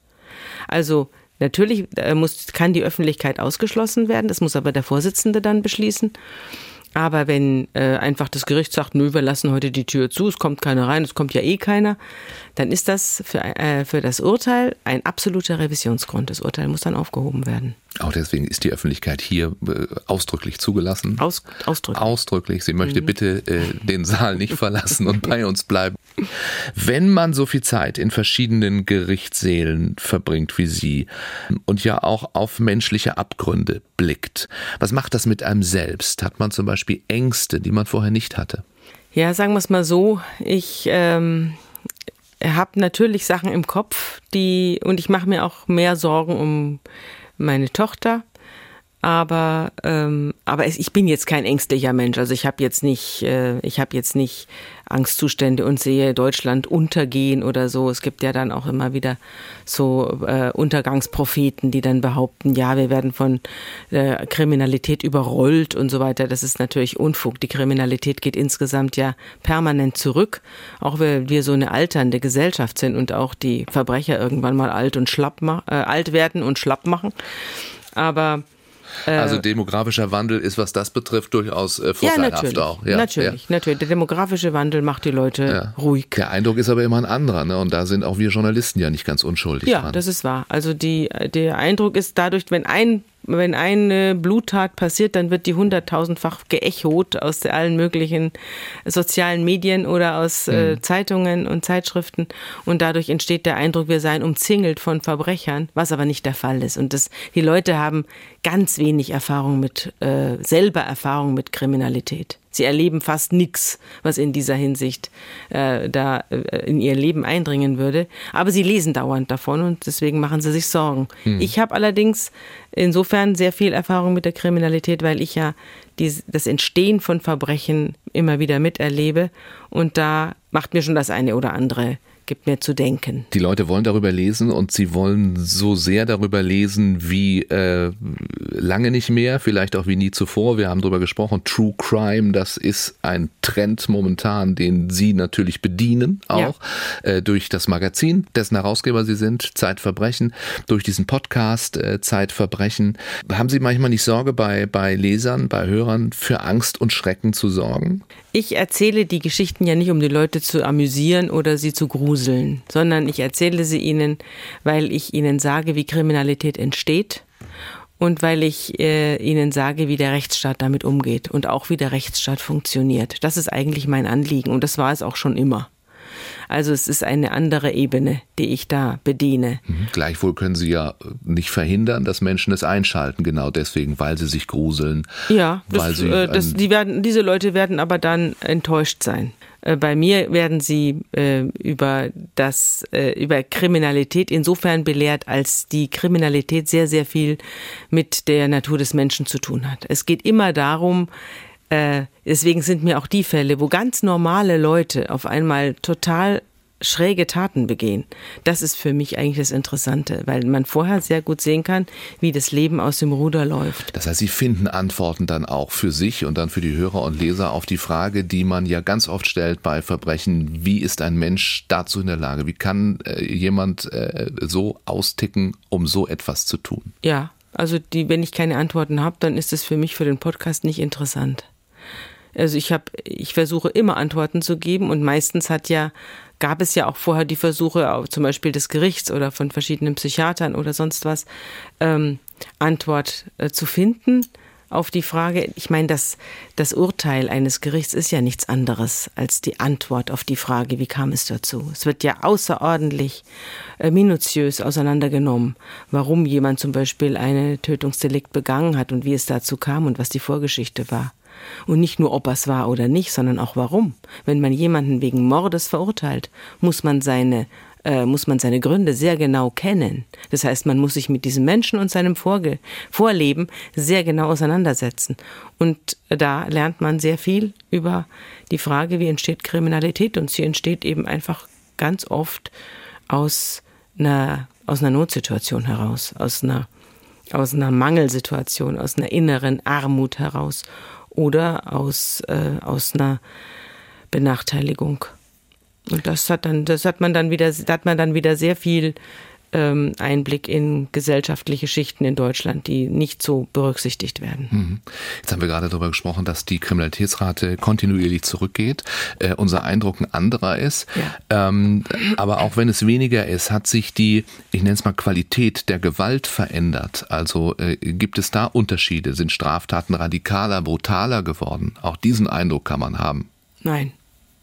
Also natürlich äh, muss, kann die Öffentlichkeit ausgeschlossen werden, das muss aber der Vorsitzende dann beschließen. Aber wenn äh, einfach das Gericht sagt, nö, wir lassen heute die Tür zu, es kommt keiner rein, es kommt ja eh keiner, dann ist das für, äh, für das Urteil ein absoluter Revisionsgrund. Das Urteil muss dann aufgehoben werden. Auch deswegen ist die Öffentlichkeit hier äh, ausdrücklich zugelassen. Aus, ausdrücklich. Ausdrücklich. Sie Mhm. möchte bitte äh, den Saal nicht verlassen und bei uns bleiben. Wenn man so viel Zeit in verschiedenen Gerichtssälen verbringt wie Sie und ja auch auf menschliche Abgründe blickt, was macht das mit einem selbst? Hat man zum Beispiel Ängste, die man vorher nicht hatte? Ja, sagen wir es mal so. Ich ähm, habe natürlich Sachen im Kopf, die und ich mache mir auch mehr Sorgen um meine Tochter. Aber ähm, aber es, ich bin jetzt kein ängstlicher Mensch. Also ich habe jetzt nicht äh, ich habe jetzt nicht Angstzustände und sehe Deutschland untergehen oder so. Es gibt ja dann auch immer wieder so äh, Untergangspropheten, die dann behaupten, ja, wir werden von äh, Kriminalität überrollt und so weiter. Das ist natürlich Unfug. Die Kriminalität geht insgesamt ja permanent zurück, auch weil wir so eine alternde Gesellschaft sind und auch die Verbrecher irgendwann mal alt und schlapp äh, alt werden und schlapp machen. Aber Also demografischer Wandel ist, was das betrifft, durchaus äh, vorteilhaft natürlich, auch. Ja, natürlich, natürlich. Der demografische Wandel macht die Leute Ja. ruhig. Der Eindruck ist aber immer ein anderer, ne? Und da sind auch wir Journalisten ja nicht ganz unschuldig Ja, dran. das ist wahr. Also die, der Eindruck ist dadurch, wenn ein wenn eine Bluttat passiert, dann wird die hunderttausendfach geechot aus allen möglichen sozialen Medien oder aus äh, Zeitungen und Zeitschriften. Und dadurch entsteht der Eindruck, wir seien umzingelt von Verbrechern, was aber nicht der Fall ist. Und das, die Leute haben ganz wenig Erfahrung mit, äh, selber Erfahrung mit Kriminalität. Sie erleben fast nichts, was in dieser Hinsicht äh, da äh, in ihr Leben eindringen würde. Aber sie lesen dauernd davon und deswegen machen sie sich Sorgen. Ich habe allerdings insofern sehr viel Erfahrung mit der Kriminalität, weil ich ja die, das Entstehen von Verbrechen immer wieder miterlebe und da macht mir schon das eine oder andere gibt mir zu denken. Die Leute wollen darüber lesen und sie wollen so sehr darüber lesen wie äh, lange nicht mehr, vielleicht auch wie nie zuvor. Wir haben darüber gesprochen. True Crime, das ist ein Trend momentan, den Sie natürlich bedienen, auch äh, durch das Magazin, dessen Herausgeber Sie sind, Zeitverbrechen, durch diesen Podcast äh, Zeitverbrechen. Haben Sie manchmal nicht Sorge bei, bei Lesern, bei Hörern für Angst und Schrecken zu sorgen? Ich erzähle die Geschichten ja nicht, um die Leute zu amüsieren oder sie zu gruseln, sondern ich erzähle sie ihnen, weil ich ihnen sage, wie Kriminalität entsteht und weil ich äh, Ihnen sage, wie der Rechtsstaat damit umgeht und auch wie der Rechtsstaat funktioniert. Das ist eigentlich mein Anliegen und das war es auch schon immer. Also es ist eine andere Ebene, die ich da bediene. Mhm. Gleichwohl können Sie ja nicht verhindern, dass Menschen es einschalten, genau deswegen, weil sie sich gruseln. Ja, das, äh, das, die werden, diese Leute werden aber dann enttäuscht sein. Äh, bei mir werden sie äh, über das äh, über Kriminalität insofern belehrt, als die Kriminalität sehr sehr viel mit der Natur des Menschen zu tun hat. Es geht immer darum, äh, deswegen sind mir auch die Fälle, wo ganz normale Leute auf einmal total schräge Taten begehen. Das ist für mich eigentlich das Interessante, weil man vorher sehr gut sehen kann, wie das Leben aus dem Ruder läuft. Das heißt, Sie finden Antworten dann auch für sich und dann für die Hörer und Leser auf die Frage, die man ja ganz oft stellt bei Verbrechen, wie ist ein Mensch dazu in der Lage? Wie kann äh, jemand äh, so austicken, um so etwas zu tun? Ja, also die, wenn ich keine Antworten habe, dann ist es für mich für den Podcast nicht interessant. Also ich habe, ich versuche immer Antworten zu geben und meistens hat ja, gab es ja auch vorher die Versuche, zum Beispiel des Gerichts oder von verschiedenen Psychiatern oder sonst was, ähm, Antwort äh, zu finden auf die Frage. Ich meine, das, das Urteil eines Gerichts ist ja nichts anderes als die Antwort auf die Frage, wie kam es dazu. Es wird ja außerordentlich äh, minutiös auseinandergenommen, warum jemand zum Beispiel eine Tötungsdelikt begangen hat und wie es dazu kam und was die Vorgeschichte war. Und nicht nur, ob es war oder nicht, sondern auch warum. Wenn man jemanden wegen Mordes verurteilt, muss man seine äh, muss man seine Gründe sehr genau kennen. Das heißt, man muss sich mit diesem Menschen und seinem Vorge Vorleben sehr genau auseinandersetzen. Und da lernt man sehr viel über die Frage, wie entsteht Kriminalität. Und sie entsteht eben einfach ganz oft aus einer, aus einer Notsituation heraus, aus einer, aus einer Mangelsituation, aus einer inneren Armut heraus oder aus, äh, aus einer Benachteiligung. Und das hat dann, das hat man dann wieder, da hat man dann wieder sehr viel ähm, Einblick in gesellschaftliche Schichten in Deutschland, die nicht so berücksichtigt werden. Mhm. Jetzt haben wir gerade darüber gesprochen, dass die Kriminalitätsrate kontinuierlich zurückgeht. Äh, unser Eindruck ein anderer ist. Ja. Ähm, aber auch wenn es weniger ist, hat sich die, ich nenne es mal Qualität der Gewalt verändert. Also äh, gibt es da Unterschiede? Sind Straftaten radikaler, brutaler geworden? Auch diesen Eindruck kann man haben. Nein.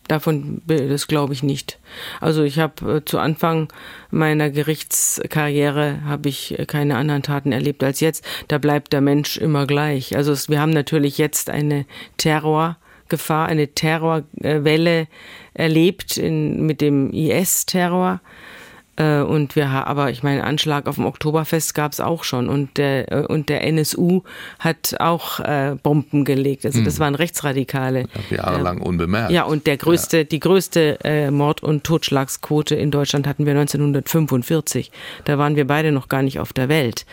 Davon, das glaube ich nicht. Also ich habe äh, zu Anfang meiner Gerichtskarriere habe ich äh, keine anderen Taten erlebt als jetzt. Da bleibt der Mensch immer gleich. Also es, wir haben natürlich jetzt eine Terrorgefahr, eine Terrorwelle erlebt in, mit dem IS-Terror. Äh, und wir aber ich meine Anschlag auf dem Oktoberfest gab es auch schon. Und der äh, und der NSU hat auch äh, Bomben gelegt. Also das hm. waren Rechtsradikale. Ja, jahrelang unbemerkt. Ja und der größte ja. die größte äh, Mord und Totschlagsquote in Deutschland hatten wir 1945 da waren wir beide noch gar nicht auf der Welt.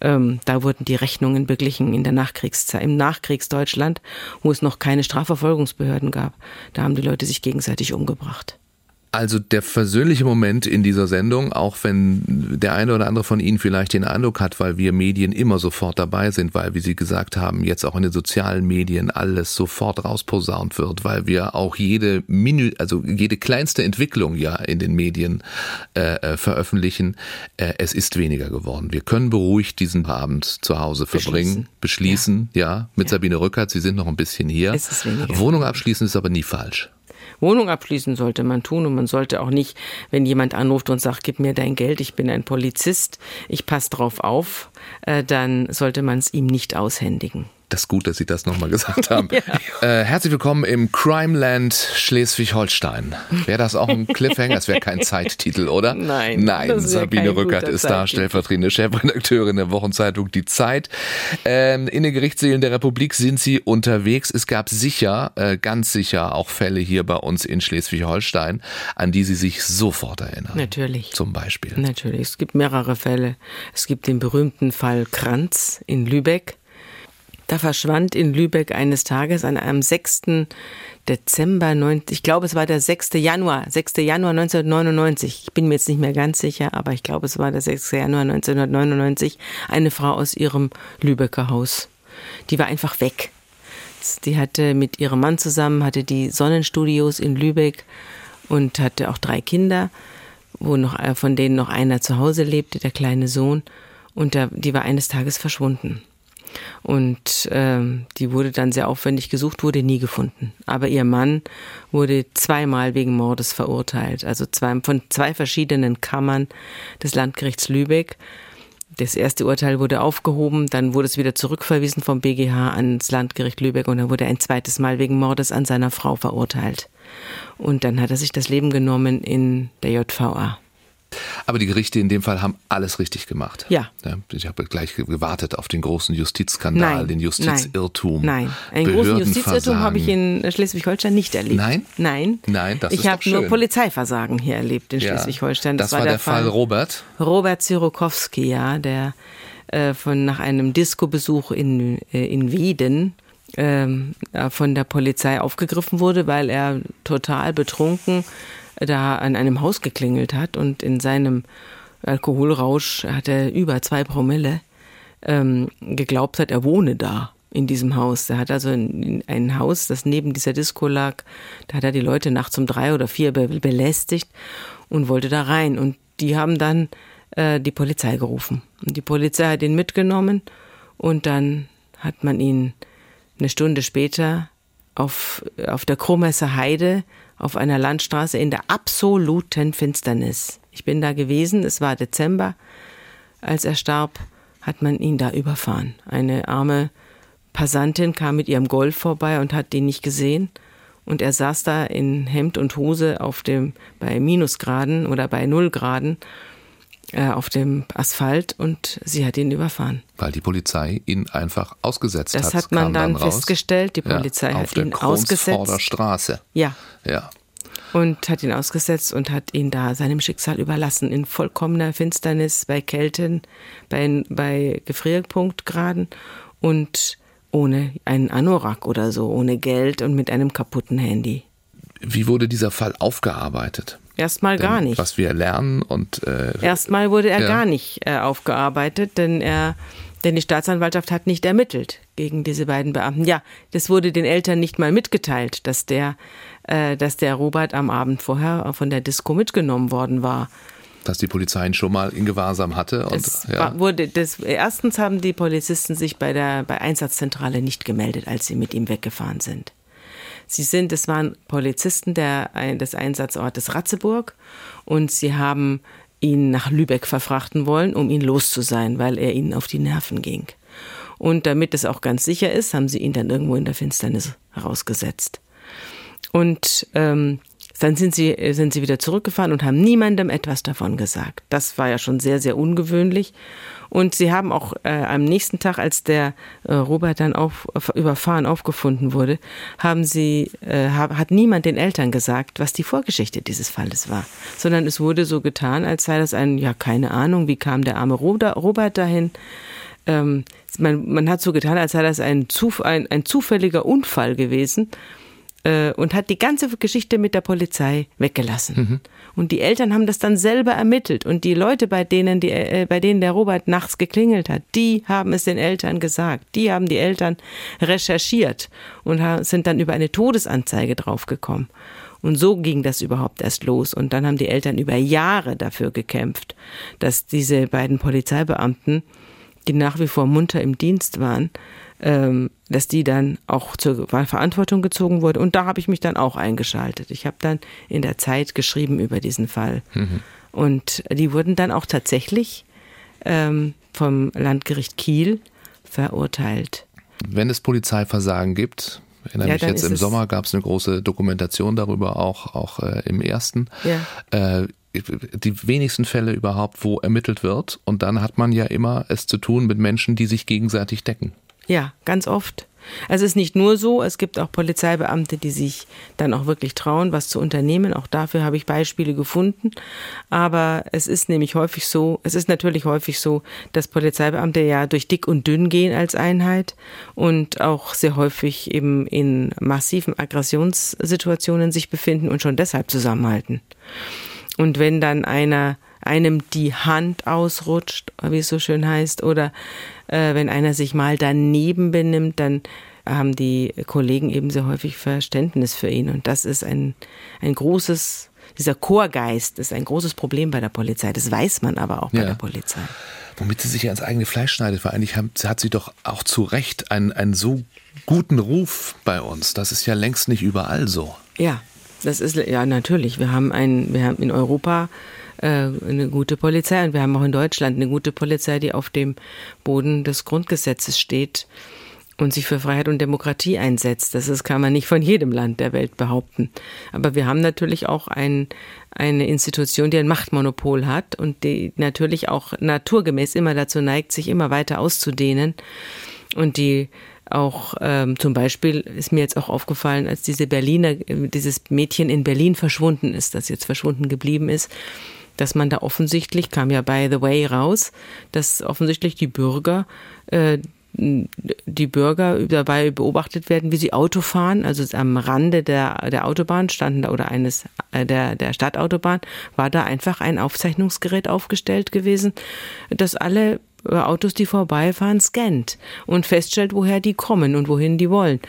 Ähm, da wurden die Rechnungen beglichen in der Nachkriegszeit im Nachkriegsdeutschland wo es noch keine Strafverfolgungsbehörden gab. Da haben die Leute sich gegenseitig umgebracht also der versöhnliche Moment in dieser Sendung, auch wenn der eine oder andere von Ihnen vielleicht den Eindruck hat, weil wir Medien immer sofort dabei sind, weil, wie Sie gesagt haben, jetzt auch in den sozialen Medien alles sofort rausposaunt wird, weil wir auch jede Minu also jede kleinste Entwicklung ja in den Medien äh, äh, veröffentlichen. Äh, es ist weniger geworden. Wir können beruhigt diesen Abend zu Hause verbringen, beschließen, beschließen ja. ja, mit ja. Sabine Rückert. Sie sind noch ein bisschen hier. Wohnung abschließen ist aber nie falsch. Wohnung abschließen sollte man tun und man sollte auch nicht, wenn jemand anruft und sagt, gib mir dein Geld, ich bin ein Polizist, ich passe drauf auf, äh, dann sollte man es ihm nicht aushändigen. Das ist gut, dass Sie das nochmal gesagt haben. ja. äh, herzlich willkommen im Crimeland Schleswig-Holstein. Wäre das auch ein Cliffhanger? Das wäre kein Zeittitel, oder? Nein. Nein, Sabine Rückert ist da, stellvertretende Chefredakteurin der Wochenzeitung Die Zeit. Ähm, in den Gerichtssälen der Republik sind Sie unterwegs. Es gab sicher, äh, ganz sicher auch Fälle hier bei uns in Schleswig-Holstein, an die Sie sich sofort erinnern. Natürlich. Zum Beispiel. Natürlich. Es gibt mehrere Fälle. Es gibt den berühmten Fall Kranz in Lübeck. Da verschwand in Lübeck eines Tages an einem 6. Dezember, 9, ich glaube es war der 6. Januar, 6. Januar 1999, ich bin mir jetzt nicht mehr ganz sicher, aber ich glaube es war der 6. Januar 1999, eine Frau aus ihrem Lübecker Haus. Die war einfach weg. Die hatte mit ihrem Mann zusammen, hatte die Sonnenstudios in Lübeck und hatte auch drei Kinder, wo noch äh, von denen noch einer zu Hause lebte, der kleine Sohn. Und der, die war eines Tages verschwunden. Und ähm, die wurde dann sehr aufwendig gesucht, wurde nie gefunden. Aber ihr Mann wurde zweimal wegen Mordes verurteilt, also zwei, von zwei verschiedenen Kammern des Landgerichts Lübeck. Das erste Urteil wurde aufgehoben, dann wurde es wieder zurückverwiesen vom BGH ans Landgericht Lübeck und dann wurde er ein zweites Mal wegen Mordes an seiner Frau verurteilt. Und dann hat er sich das Leben genommen in der JVA. Aber die Gerichte in dem Fall haben alles richtig gemacht. Ja. Ich habe gleich gewartet auf den großen Justizskandal, Nein, den Justizirrtum. Nein, einen großen Justizirrtum habe ich in Schleswig-Holstein nicht erlebt. Nein? Nein. Nein, das ich ist habe nur. Polizeiversagen hier erlebt in Ja. Schleswig-Holstein. Das, war der Fall Robert. Robert Zyrokowski, ja, der äh, von nach einem Disco-Besuch in, äh, in Wieden ähm, äh, von der Polizei aufgegriffen wurde, weil er total betrunken da an einem Haus geklingelt hat und in seinem Alkoholrausch hat er über zwei Promille ähm, geglaubt hat, er wohne da in diesem Haus. Er hat also ein, ein Haus, das neben dieser Disco lag. Da hat er die Leute nachts um drei oder vier be belästigt und wollte da rein. Und die haben dann äh, die Polizei gerufen. Und die Polizei hat ihn mitgenommen und dann hat man ihn eine Stunde später auf, auf der Krumesser Heide auf einer Landstraße in der absoluten Finsternis. Ich bin da gewesen, es war Dezember, als er starb, hat man ihn da überfahren. Eine arme Passantin kam mit ihrem Golf vorbei und hat ihn nicht gesehen. Und er saß da in Hemd und Hose auf dem, bei Minusgraden oder bei Nullgraden äh, auf dem Asphalt und sie hat ihn überfahren. Weil die Polizei ihn einfach ausgesetzt Das hat. hat man dann raus. festgestellt. Die Ja, Polizei auf hat der ihn ausgesetzt. Kronsforder Straße. Ja, Ja. und hat ihn ausgesetzt und hat ihn da seinem Schicksal überlassen. In vollkommener Finsternis, bei Kälten, bei, bei Gefrierpunktgraden und ohne einen Anorak oder so, ohne Geld und mit einem kaputten Handy. Wie wurde dieser Fall aufgearbeitet? Erstmal gar nicht. Was wir lernen und äh, Erstmal wurde er Ja. gar nicht äh, aufgearbeitet, denn er, denn die Staatsanwaltschaft hat nicht ermittelt gegen diese beiden Beamten. Ja, das wurde den Eltern nicht mal mitgeteilt, dass der, äh, dass der Robert am Abend vorher von der Disco mitgenommen worden war. dass die Polizei ihn schon mal in Gewahrsam hatte. Und, Es ja. wurde das, erstens haben die Polizisten sich bei der bei Einsatzzentrale nicht gemeldet, als sie mit ihm weggefahren sind. Sie sind, es waren Polizisten der, des Einsatzortes Ratzeburg und sie haben ihn nach Lübeck verfrachten wollen, um ihn los zu sein, weil er ihnen auf die Nerven ging. Und damit es auch ganz sicher ist, haben sie ihn dann irgendwo in der Finsternis herausgesetzt. Und ähm, dann sind sie, sind sie wieder zurückgefahren und haben niemandem etwas davon gesagt. Das war ja schon sehr, sehr ungewöhnlich. Und sie haben auch äh, am nächsten Tag, als der äh, Robert dann auf, auf, überfahren aufgefunden wurde, haben sie, äh, hab, hat niemand den Eltern gesagt, was die Vorgeschichte dieses Falles war. Sondern es wurde so getan, als sei das ein, ja, keine Ahnung, wie kam der arme Robert dahin. Ähm, man, man hat so getan, als sei das ein, Zuf ein, ein zufälliger Unfall gewesen äh, und hat die ganze Geschichte mit der Polizei weggelassen. Mhm. Und die Eltern haben das dann selber ermittelt und die Leute, bei denen, die, äh, bei denen der Robert nachts geklingelt hat, die haben es den Eltern gesagt. Die haben die Eltern recherchiert und sind dann über eine Todesanzeige draufgekommen. Und so ging das überhaupt erst los. Und dann haben die Eltern über Jahre dafür gekämpft, dass diese beiden Polizeibeamten, die nach wie vor munter im Dienst waren, dass die dann auch zur Verantwortung gezogen wurde. Und da habe ich mich dann auch eingeschaltet. Ich habe dann in der Zeit geschrieben über diesen Fall. Und die wurden dann auch tatsächlich ähm, vom Landgericht Kiel verurteilt. Wenn es Polizeiversagen gibt, erinnere Ja, mich jetzt im Sommer gab es eine große Dokumentation darüber, auch, auch äh, im ersten. Ja. Äh, die wenigsten Fälle überhaupt, wo ermittelt wird. Und dann hat man ja immer es zu tun mit Menschen, die sich gegenseitig decken. Ja, ganz oft. Also es ist nicht nur so, es gibt auch Polizeibeamte, die sich dann auch wirklich trauen, was zu unternehmen. Auch dafür habe ich Beispiele gefunden. Aber es ist nämlich häufig so, es ist natürlich häufig so, dass Polizeibeamte ja durch dick und dünn gehen als Einheit und auch sehr häufig eben in massiven Aggressionssituationen sich befinden und schon deshalb zusammenhalten. Und wenn dann einer einem die Hand ausrutscht, wie es so schön heißt, oder äh, wenn einer sich mal daneben benimmt, dann haben die Kollegen eben sehr häufig Verständnis für ihn. Und das ist ein, ein großes, dieser Chorgeist ist ein großes Problem bei der Polizei. Das weiß man aber auch bei Ja. der Polizei. Womit sie sich ja ins eigene Fleisch schneidet, weil eigentlich hat sie doch auch zu Recht einen, einen so guten Ruf bei uns. Das ist ja längst nicht überall so. Ja, das ist ja natürlich. Wir haben ein, wir haben in Europa äh, eine gute Polizei und wir haben auch in Deutschland eine gute Polizei, die auf dem Boden des Grundgesetzes steht und sich für Freiheit und Demokratie einsetzt. Das ist, kann man nicht von jedem Land der Welt behaupten. Aber wir haben natürlich auch ein, eine Institution, die ein Machtmonopol hat und die natürlich auch naturgemäß immer dazu neigt, sich immer weiter auszudehnen und die auch ähm, zum Beispiel ist mir jetzt auch aufgefallen, als diese Berliner, dieses Mädchen in Berlin verschwunden ist, das jetzt verschwunden geblieben ist, dass man da offensichtlich, kam ja by the way raus, dass offensichtlich die Bürger äh, die Bürger dabei beobachtet werden, wie sie Auto fahren. Also am Rande der, der Autobahn standen da oder eines äh, der, der Stadtautobahn war da einfach ein Aufzeichnungsgerät aufgestellt gewesen, das alle Autos, die vorbeifahren, scannt und feststellt, woher die kommen und wohin die wollen.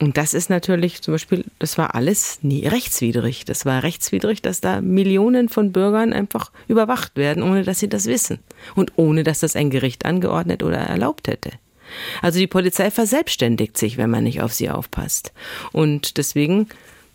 Und das ist natürlich zum Beispiel, das war alles nie rechtswidrig. Das war rechtswidrig, dass da Millionen von Bürgern einfach überwacht werden, ohne dass sie das wissen. Und ohne dass das ein Gericht angeordnet oder erlaubt hätte. Also die Polizei verselbstständigt sich, wenn man nicht auf sie aufpasst. Und deswegen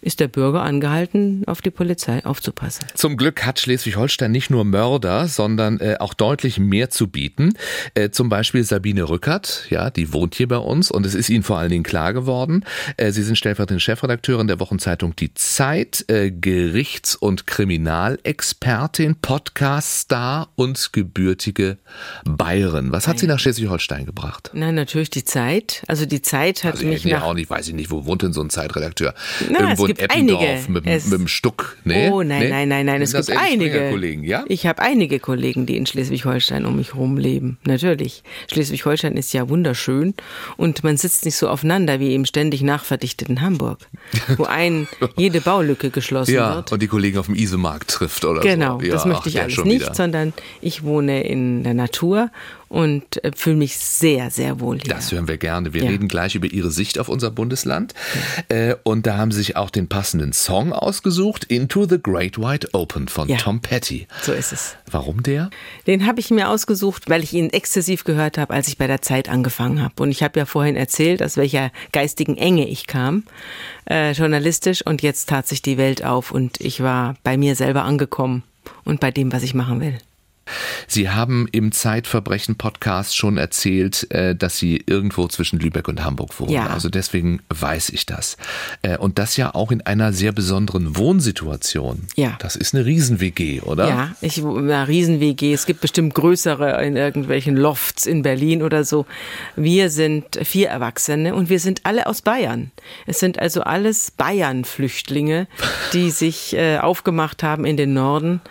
ist der Bürger angehalten, auf die Polizei aufzupassen. Zum Glück hat Schleswig-Holstein nicht nur Mörder, sondern äh, auch deutlich mehr zu bieten. Äh, zum Beispiel Sabine Rückert, ja, die wohnt hier bei uns und es ist Ihnen vor allen Dingen klar geworden. Äh, Sie sind stellvertretende Chefredakteurin der Wochenzeitung Die Zeit, äh, Gerichts- und Kriminalexpertin, Podcast-Star und gebürtige Bayerin. Was hat Sie nach Schleswig-Holstein gebracht? Nein, natürlich die Zeit. Also die Zeit hat also mich ja nach... auch nicht, weiß ich nicht, wo wohnt denn so ein Zeitredakteur? Na, Irgendwo gibt Eppendorf einige. mit, mit dem Stuck. Nee? Oh nein, nee? nein, nein, nein, es gibt einige. Springer-Kollegen, ja? Ich habe einige Kollegen, die in Schleswig-Holstein um mich herum leben. Natürlich. Schleswig-Holstein ist ja wunderschön und man sitzt nicht so aufeinander wie im ständig nachverdichteten Hamburg, wo ein jede Baulücke geschlossen Ja, wird. und die Kollegen auf dem Isemarkt trifft oder Genau, so. Ja, das möchte ach, ich der alles nicht, wieder. sondern ich wohne in der Natur und äh, fühle mich sehr, sehr wohl hier. Das hören wir gerne. Wir Ja. reden gleich über Ihre Sicht auf unser Bundesland. Äh, und da haben Sie sich auch den passenden Song ausgesucht, Into the Great Wide Open von Ja. Tom Petty. so ist es. Warum der? Den habe ich mir ausgesucht, weil ich ihn exzessiv gehört habe, als ich bei der Zeit angefangen habe. Und ich habe ja vorhin erzählt, aus welcher geistigen Enge ich kam, äh, journalistisch. Und jetzt tat sich die Welt auf und ich war bei mir selber angekommen und bei dem, was ich machen will. Sie haben im Zeitverbrechen-Podcast schon erzählt, äh, dass Sie irgendwo zwischen Lübeck und Hamburg wohnen. Ja. Also deswegen weiß ich das. Äh, Und das ja auch in einer sehr besonderen Wohnsituation. Ja. Das ist eine Riesen-WG, oder? Ja, ich na, Riesen-WG. Es gibt bestimmt größere in irgendwelchen Lofts in Berlin oder so. Wir sind vier Erwachsene und wir sind alle aus Bayern. Es sind also alles Bayern-Flüchtlinge, die sich äh, aufgemacht haben in den Norden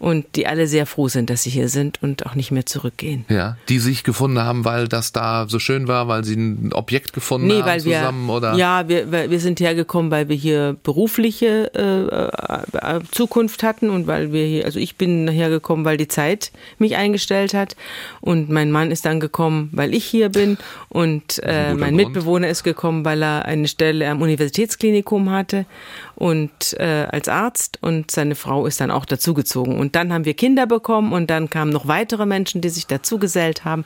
und die alle sehr froh sind, dass sie hier sind und auch nicht mehr zurückgehen. Ja, die sich gefunden haben, weil das da so schön war, weil sie ein Objekt gefunden Nee, haben weil wir, zusammen, oder? ja, wir, wir sind hergekommen, weil wir hier berufliche äh, äh, Zukunft hatten und weil wir hier, also ich bin hergekommen, weil die Zeit mich eingestellt hat und mein Mann ist dann gekommen, weil ich hier bin und äh, mein Grund. Mitbewohner ist gekommen, weil er eine Stelle am Universitätsklinikum hatte und äh, als Arzt und seine Frau ist dann auch dazugezogen und dann haben wir Kinder bekommen und dann kamen noch weitere Menschen, die sich dazugesellt haben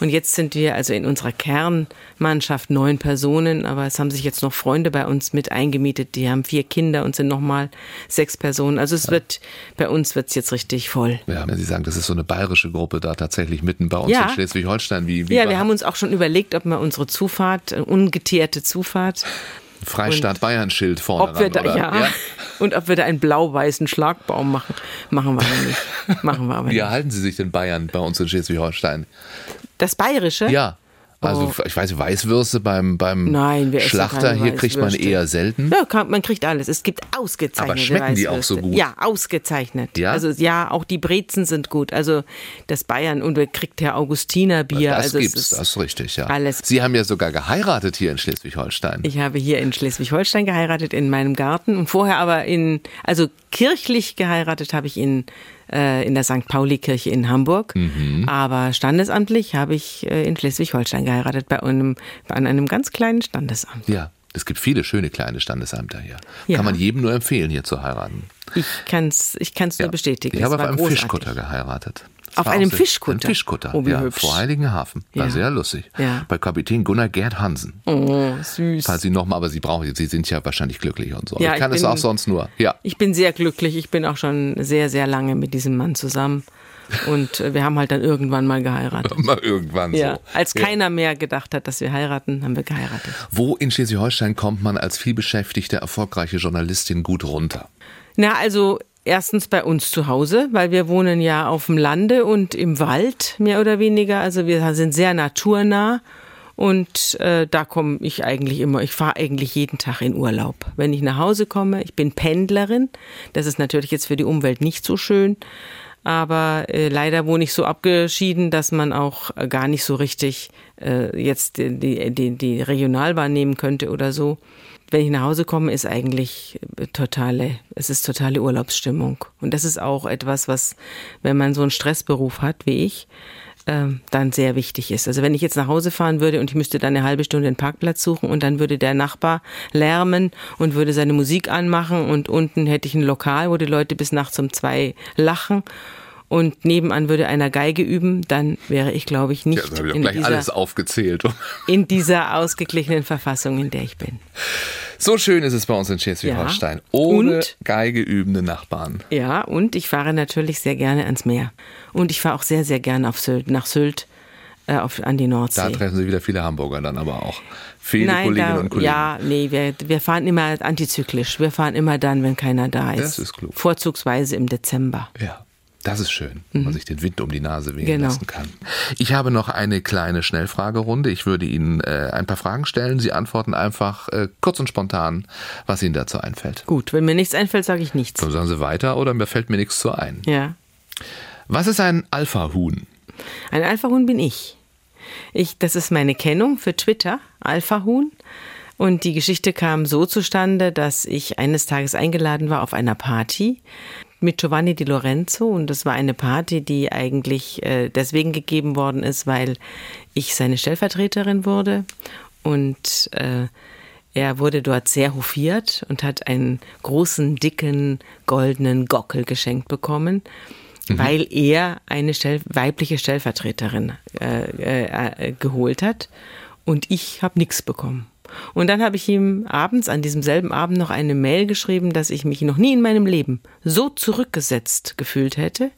und jetzt sind wir also in unserer Kernmannschaft neun Personen, aber es haben sich jetzt noch Freunde bei uns mit eingemietet, die haben vier Kinder und sind nochmal sechs Personen. Also es wird bei uns wird's jetzt richtig voll. Ja, wenn Sie sagen, das ist so eine bayerische Gruppe da tatsächlich mitten bei uns Ja. in Schleswig-Holstein. Wie, wie Ja, wir haben uns auch schon überlegt, ob wir unsere Zufahrt, äh, ungeteerte Zufahrt, Freistaat Bayern-Schild vorne ob wir ran, da, oder? ja, und ob wir da einen blau-weißen Schlagbaum machen, machen wir aber nicht. Machen wir aber Wie nicht. erhalten Sie sich denn Bayern bei uns in Schleswig-Holstein? Das Bayerische? Ja. Also Oh. ich weiß, Weißwürste beim, beim Nein, Schlachter hier kriegt man eher selten. Ja, man kriegt alles. Es gibt ausgezeichnete Aber schmecken die auch so gut? Ja, ausgezeichnet. Ja? Also ja, auch die Brezen sind gut. Also das Bayern und wir kriegt ja Augustiner Bier. das also es gibt's, das ist richtig, ja. alles. Sie haben ja sogar geheiratet hier in Schleswig-Holstein. Ich habe hier in Schleswig-Holstein geheiratet, in meinem Garten und vorher aber in, also kirchlich geheiratet habe ich in, äh, in der St. Pauli-Kirche in Hamburg. Mhm. Aber standesamtlich habe ich äh, in Schleswig-Holstein geheiratet, bei einem, bei einem ganz kleinen Standesamt. Ja, es gibt viele schöne kleine Standesämter hier. Ja. Kann man jedem nur empfehlen, hier zu heiraten. Ich kann es ich kann's nur Ja. bestätigen. Ich habe auf einem großartig. Fischkutter geheiratet. Auf einem Fischkutter. Ein Fischkutter, Oh, wie ja, hübsch. vor Heiligenhafen. War Ja. sehr lustig. Ja. Bei Kapitän Gunnar Gerd Hansen. Oh, süß. Falls Sie nochmal, aber Sie brauchen, Sie sind ja wahrscheinlich glücklich und so. Ja, ich kann ich es bin- auch sonst nur. Ja. Ich bin sehr glücklich. Ich bin auch schon sehr, sehr lange mit diesem Mann zusammen. Und äh, wir haben halt dann irgendwann mal geheiratet. Mal irgendwann Ja, so. als keiner mehr gedacht hat, dass wir heiraten, haben wir geheiratet. Wo in Schleswig-Holstein kommt man als vielbeschäftigte, erfolgreiche Journalistin gut runter? Na, also erstens bei uns zu Hause, weil wir wohnen ja auf dem Lande und im Wald, mehr oder weniger. Also wir sind sehr naturnah. Und äh, da komme ich eigentlich immer, ich fahre eigentlich jeden Tag in Urlaub. Wenn ich nach Hause komme, ich bin Pendlerin. Das ist natürlich jetzt für die Umwelt nicht so schön. Aber äh, leider wohne ich so abgeschieden, dass man auch äh, gar nicht so richtig äh, jetzt die, die, die, Regionalbahn nehmen könnte oder so. Wenn ich nach Hause komme, ist eigentlich äh, totale, es ist totale Urlaubsstimmung. Und das ist auch etwas, was, wenn man so einen Stressberuf hat wie ich, ähm, dann sehr wichtig ist. Also wenn ich jetzt nach Hause fahren würde und ich müsste dann eine halbe Stunde einen Parkplatz suchen und dann würde der Nachbar lärmen und würde seine Musik anmachen und unten hätte ich ein Lokal, wo die Leute bis nachts um zwei lachen und nebenan würde einer Geige üben, dann wäre ich, glaube ich, nicht Ja, ich in, gleich alles dieser, aufgezählt. in dieser ausgeglichenen Verfassung, in der ich bin. So schön ist es bei uns in Schleswig-Holstein. Ja. Ohne Und? Geige übende Nachbarn. Ja, und ich fahre natürlich sehr gerne ans Meer. Und ich fahre auch sehr, sehr gerne auf Sylt, nach Sylt äh, auf, an die Nordsee. Da treffen Sie wieder viele Hamburger dann aber auch. Viele Nein, Kolleginnen da, und Kollegen. ja, nee, wir, wir fahren immer antizyklisch. Wir fahren immer dann, wenn keiner da ist. Das ist klug. Vorzugsweise im Dezember. Ja, das ist schön, wenn man sich den Wind um die Nase wehen Mhm. Genau. lassen kann. Ich habe noch eine kleine Schnellfragerunde. Ich würde Ihnen äh, ein paar Fragen stellen. Sie antworten einfach äh, kurz und spontan, was Ihnen dazu einfällt. Gut, wenn mir nichts einfällt, sage ich nichts. Dann sagen Sie weiter oder mir fällt mir nichts zu ein. Ja. Was ist ein Alpha-Huhn? Ein Alpha-Huhn bin ich. ich. Das ist meine Kennung für Twitter, Alpha-Huhn. Und die Geschichte kam so zustande, dass ich eines Tages eingeladen war auf einer Party mit Giovanni Di Lorenzo. Und das war eine Party, die eigentlich äh, deswegen gegeben worden ist, weil ich seine Stellvertreterin wurde. Und äh, er wurde dort sehr hofiert und hat einen großen, dicken, goldenen Gockel geschenkt bekommen, weil er eine Stell weibliche Stellvertreterin äh, äh, geholt hat. Und ich habe nichts bekommen. Und dann habe ich ihm abends, an diesem selben Abend, noch eine Mail geschrieben, dass ich mich noch nie in meinem Leben so zurückgesetzt gefühlt hätte,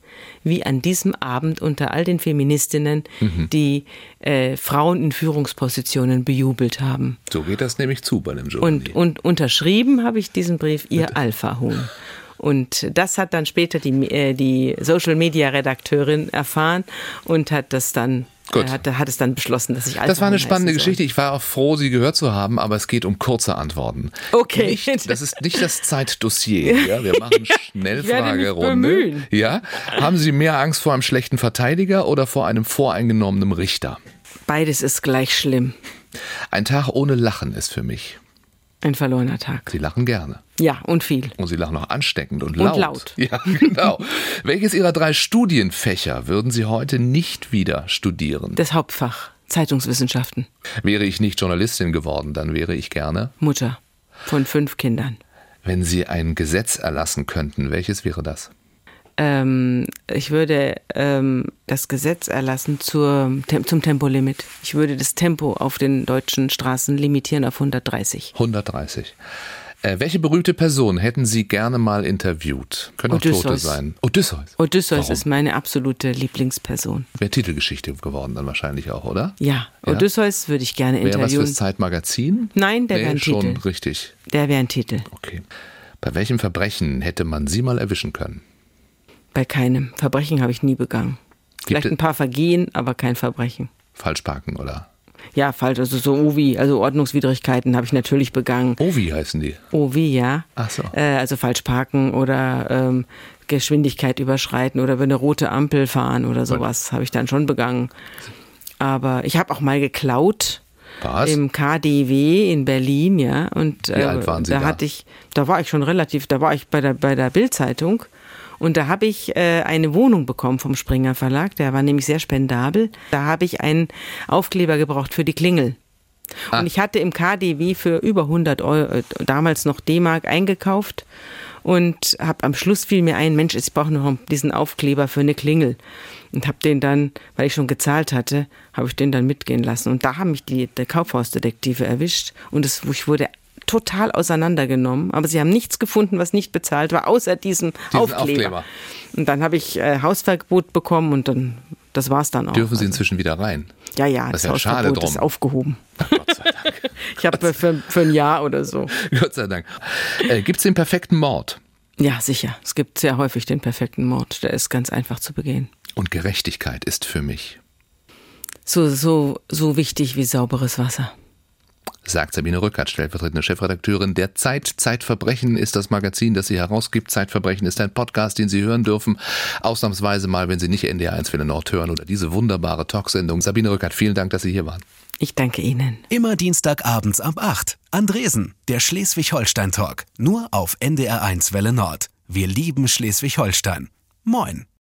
wie an diesem Abend unter all den Feministinnen, die äh, Frauen in Führungspositionen bejubelt haben. So geht das nämlich zu bei dem Giovanni. Und, und unterschrieben habe ich diesen Brief, ihr Alpha-Huhn. Und das hat dann später die, äh, die Social-Media-Redakteurin erfahren und hat das dann, Gut. äh, hat, hat es dann beschlossen, dass ich Alpha Das war eine spannende. Geschichte. Ich war auch froh, sie gehört zu haben, aber es geht um kurze Antworten. Okay. Nicht, das ist nicht das Zeitdossier. Ja? Wir machen Schnellfragerunde. Ja? Haben Sie mehr Angst vor einem schlechten Verteidiger oder vor einem voreingenommenen Richter? Beides ist gleich schlimm. Ein Tag ohne Lachen ist für mich. Ein verlorener Tag. Sie lachen gerne. Ja, und viel. Und Sie lachen auch ansteckend und Und laut. laut. Ja, genau. Welches Ihrer drei Studienfächer würden Sie heute nicht wieder studieren? Das Hauptfach. Zeitungswissenschaften. Wäre ich nicht Journalistin geworden, dann wäre ich gerne. Mutter von fünf Kindern. Wenn Sie ein Gesetz erlassen könnten, welches wäre das? Ähm, ich würde ähm, das Gesetz erlassen zur, zum Tempolimit. Ich würde das Tempo auf den deutschen Straßen limitieren auf 130. 130. Äh, welche berühmte Person hätten Sie gerne mal interviewt? Können auch Tote Odysseus. sein. Odysseus. Odysseus Warum? ist meine absolute Lieblingsperson. Wäre Titelgeschichte geworden dann wahrscheinlich auch, oder? Ja, Ja? Odysseus würde ich gerne Wäre was interviewen. fürs Zeitmagazin? Nein, der nee, wäre ein schon Titel. richtig. Der wäre ein Titel. Okay. Bei welchem Verbrechen hätte man Sie mal erwischen können? Bei keinem. Verbrechen habe ich nie begangen. Vielleicht ein paar Vergehen, aber kein Verbrechen. Falschparken oder? Ja, falsch. Also so OVI, also Ordnungswidrigkeiten habe ich natürlich begangen. Ovi heißen die. OVI, ja. Ach so. Äh, also falsch parken oder ähm, Geschwindigkeit überschreiten oder über eine rote Ampel fahren oder sowas habe ich dann schon begangen. Aber ich habe auch mal geklaut. Was? Im KDW in Berlin, ja. Und äh, Wie alt waren Sie da da? hatte ich, da war ich schon relativ, da war ich bei der bei der Bildzeitung und da habe ich äh, eine Wohnung bekommen vom Springer Verlag. Der war nämlich sehr spendabel. Da habe ich einen Aufkleber gebraucht für die Klingel. Ah. Und ich hatte im KDW für über 100 Euro, äh, damals noch D-Mark eingekauft und habe am Schluss fiel mir ein, Mensch, ich brauche noch diesen Aufkleber für eine Klingel und habe den dann, weil ich schon gezahlt hatte, habe ich den dann mitgehen lassen und da haben mich die der Kaufhausdetektive erwischt und es, ich wurde total auseinandergenommen, aber sie haben nichts gefunden, was nicht bezahlt war, außer diesem Aufkleber. Aufkleber. Und dann habe ich äh, Hausverbot bekommen und dann das war's dann auch. Dürfen Sie also inzwischen wieder rein? Ja, ja, das, das ist ja schade drum. ist aufgehoben. Gott sei Dank. ich habe für, für ein Jahr oder so. Gott sei Dank. Äh, Gibt es den perfekten Mord? Ja, sicher. Es gibt sehr häufig den perfekten Mord. Der ist ganz einfach zu begehen. Und Gerechtigkeit ist für mich so so so wichtig wie sauberes Wasser sagt Sabine Rückert, stellvertretende Chefredakteurin der Zeit. Zeitverbrechen ist das Magazin, das sie herausgibt. Zeitverbrechen ist ein Podcast, den Sie hören dürfen. Ausnahmsweise mal, wenn Sie nicht NDR1 für den Nord hören oder diese wunderbare Talksendung. Sabine Rückert, vielen Dank, dass Sie hier waren. Ich danke Ihnen. Immer Dienstagabends ab 8. Andresen, der Schleswig-Holstein-Talk. Nur auf NDR1 Welle Nord. Wir lieben Schleswig-Holstein. Moin.